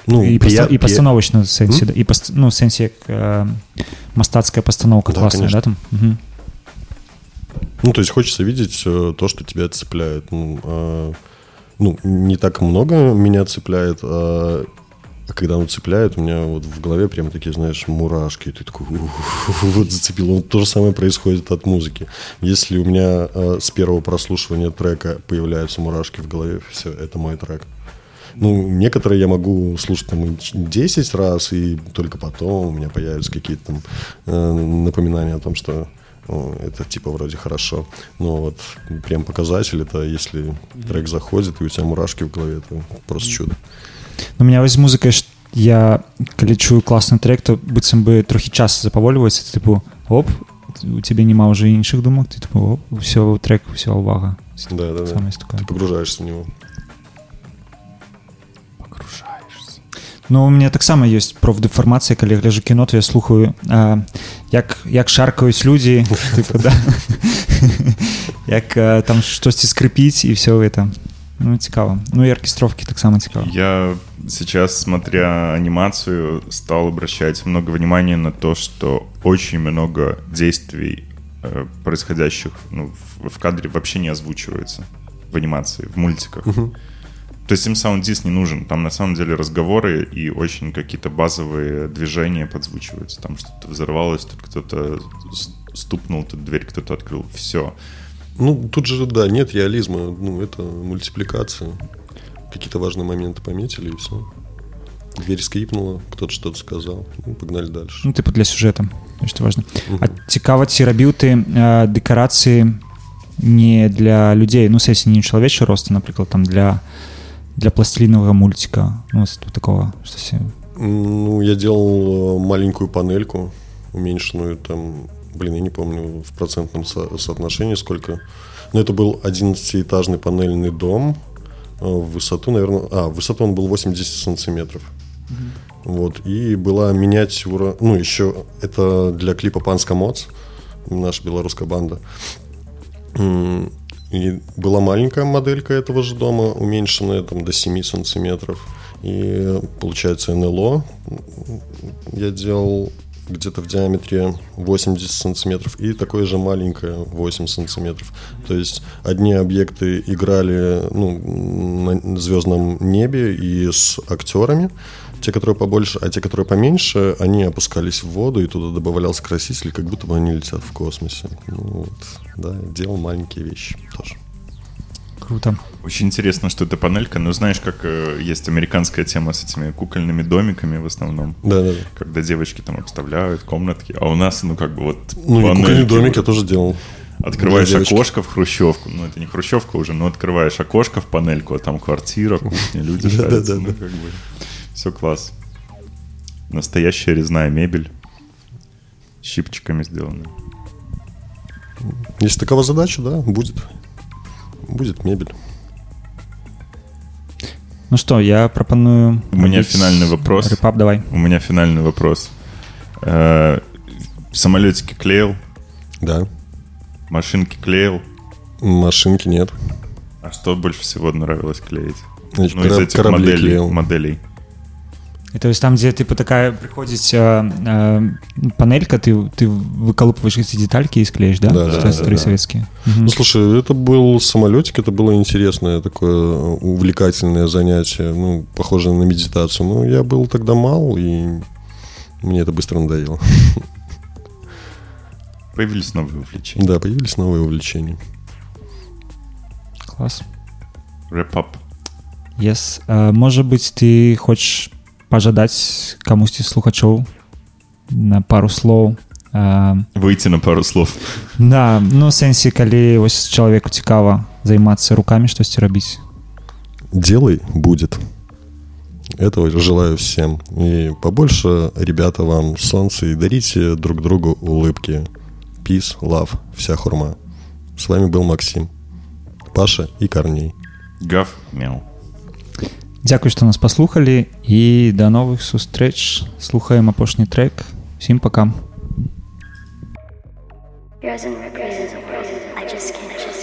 Ну, і, прия- поста... і при- пастановачна сэнсе да? і паст... ну сэнсе як э, мастацкая пастаноўка Да, класная да конечно. там Мгм. Ну, то есть хочется видеть э, то, что тебя цепляет. Ну, а, ну, не так много меня цепляет, а, а когда оно цепляет, у меня вот в голове прям такие, знаешь, мурашки. И ты такой, «Ух, <laughs> вот зацепило. Вот то же самое происходит от музыки. Если у меня а, с первого прослушивания трека появляются мурашки в голове, все, это мой трек. Ну, некоторые я могу слушать там и 10 раз, и только потом у меня появятся какие-то там э, напоминания о том, что о, это типа вроде хорошо. Но вот прям показатель это если трек заходит, и у тебя мурашки в голове, это просто чудо. Ну, у меня вось з музыкай ж- я калі чую класны трек то быццам бы трохі час запавольваецца тыпу оп у тебе няма ўжо іншых думак ты тыпу оп ўсё трек ўся ўвага Да, да, да. Самое такое. Ты погружаешься в него. Ну у меня таксама ёсць профдэфармацыя калі я гляжу кіно то я слухаю а, як як шаркаюць людзі тыпу, да? <laughs> як а, там штосьці скрыпіць і все это ну цікава ну і аркестровкі таксама цікава Я сейчас, смотря анимацию, стал обращать много внимания на то, что очень много действий, э, происходящих ну, в, в кадре, вообще не озвучивается в анимации, в мультиках. То есть им саунд-диск не нужен. Там на самом деле разговоры и очень какие-то базовые движения подзвучиваются. Там что-то взорвалось, тут кто-то стукнул, тут дверь кто-то открыл. Все. Ну, тут же, да, нет реализма. Ну, это мультипликация. Какие-то важные моменты пометили, и все. Дверь скрипнула, кто-то что-то сказал. Ну, погнали дальше. Ну, типу для сюжета. Что важно. Угу. А цікаво, ці рабіў ты э, дэкарацыі не для людзей ну сессии не чалавечы роста напрыклад там для для пластилинового мультика? Ну, такого что себе... ну я делал э, маленькую панельку уменьшенную там блин я не помню в процентном со- соотношении сколько. Но это был 11-этажный панельный дом э, в высоту наверное а в высоту он был 80 сантиметров. Mm-hmm. вот и была миниатюра ну еще это для клипа панска моц наша белорусская банда и была маленькая моделька этого же дома, уменьшенная там, до 7 сантиметров. И получается НЛО я делал где-то в диаметре 80 сантиметров и такое же маленькое 8 сантиметров. То есть одни объекты играли ну, на звездном небе и с актерами, те, которые побольше, а те, которые поменьше, они опускались в воду, и туда добавлялся краситель, как будто бы они летят в космосе. Ну, вот, да, делал маленькие вещи тоже. Круто. Очень интересно, что это панелька. Но знаешь, как э, есть американская тема с этими кукольными домиками в основном. Да, да, да. Когда девочки там обставляют комнатки. А у нас, ну, как бы вот... Ну, и кукольный домик вот, я тоже делал. Открываешь окошко в хрущевку. Ну, это не хрущевка уже, но открываешь окошко в панельку, а там квартира, кухня, люди <laughs> Да, да, ну, да. Все класс. Настоящая резная мебель. Щипчиками сделана. Если такова задача, да, будет. Будет мебель. Ну что, я пропоную... У меня финальный вопрос. Репап, давай. У меня финальный вопрос. Э, самолетики клеил? Да. Машинки клеил? Машинки нет. А что больше всего нравилось клеить? Значит, ну, из этих моделей, клеил. моделей. І то есть там дзе типу такая прыходзіць э, э, панелька ты ты выкалупваешь эти детальки и склеишь да, да, да, да, советские да. Угу. ну слушай это был самолетик это было интересное такое увлекательное занятие ну похоже на медитацию. Ну я был тогда мал и мне это быстро надоело. Появились новые увлечения. Да появились новые увлечения. Класс. Рэп-ап. Yes. uh, может быть ты хочешь пажадаць камусьці слухачоў на пару слоў выйти на пару слов да ну сэнсе калі вось чалавеку цікава займацца руками штосьці рабіць делай будет этого желаю всем и побольше ребята вам солнце и дарите друг другу улыбки peace love вся хурма с вами был максим паша и корней гав мяу Дзякуй, што нас паслухалі і да новых сустрэч слухаем апошні трек сім пакам. I just can't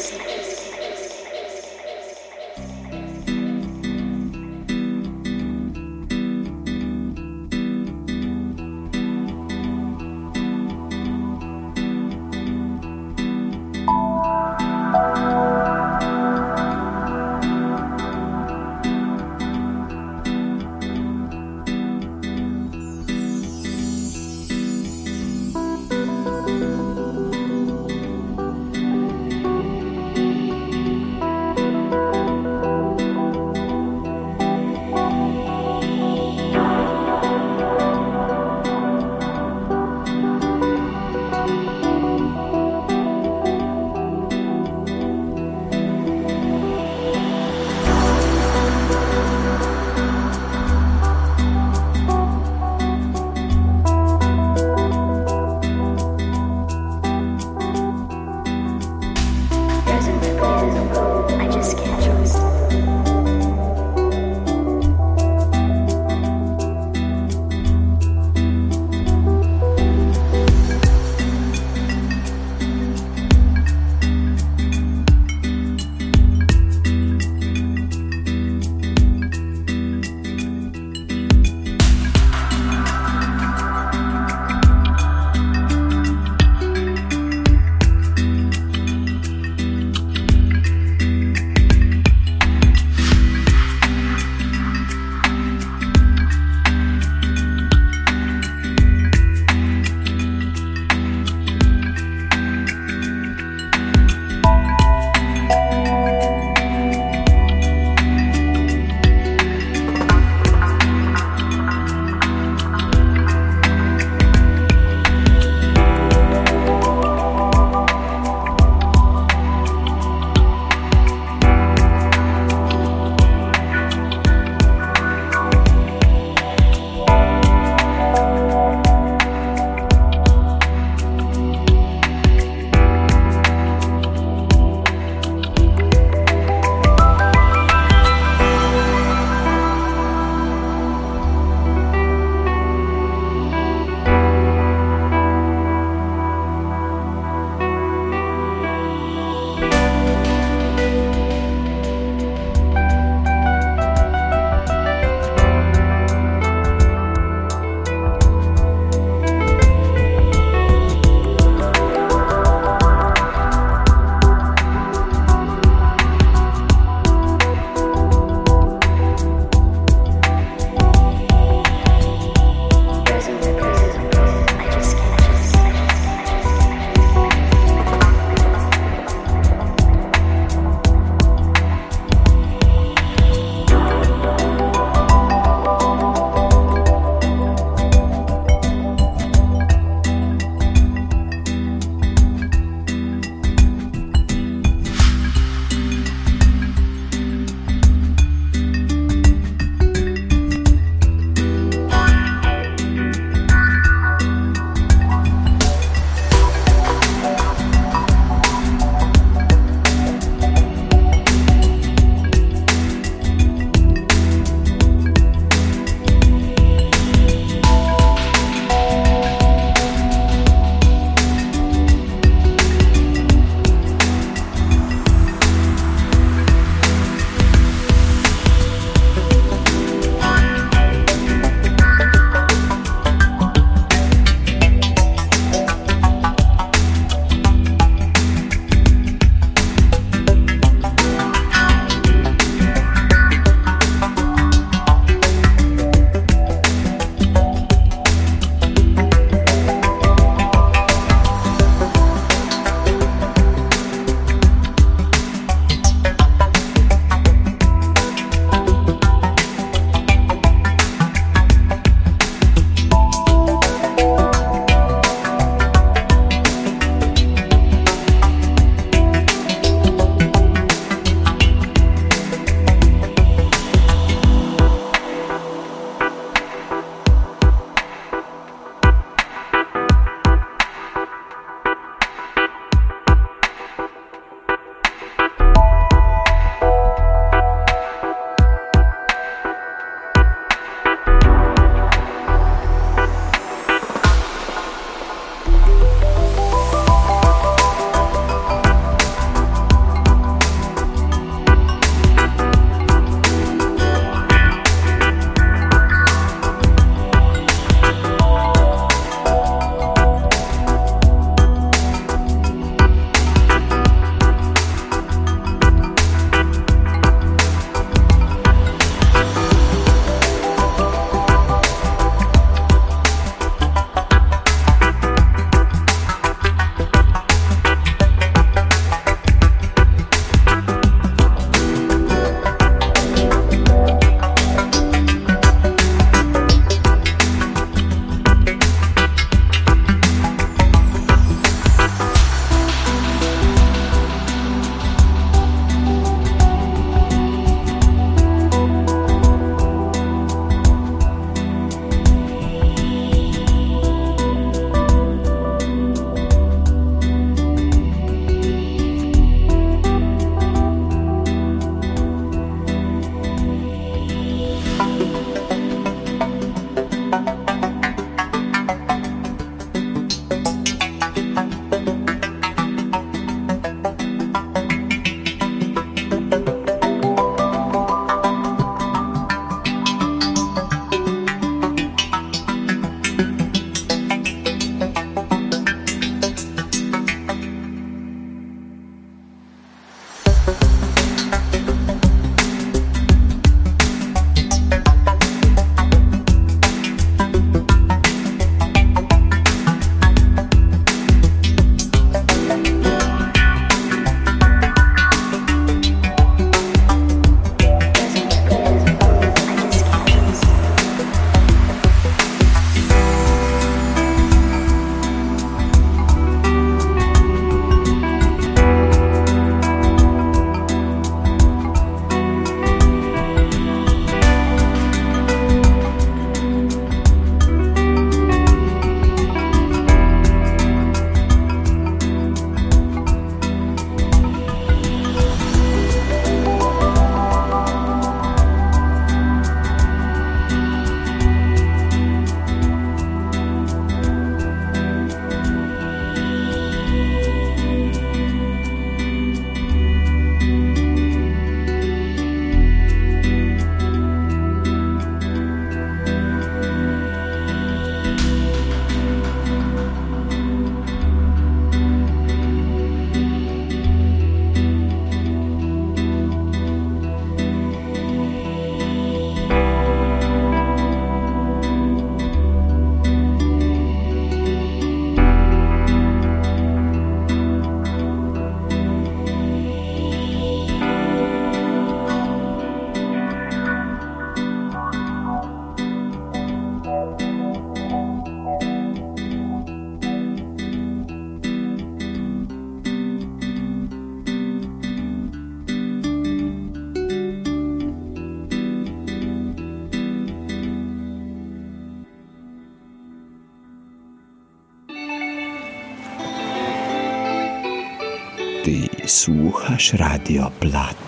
Rádio Plat.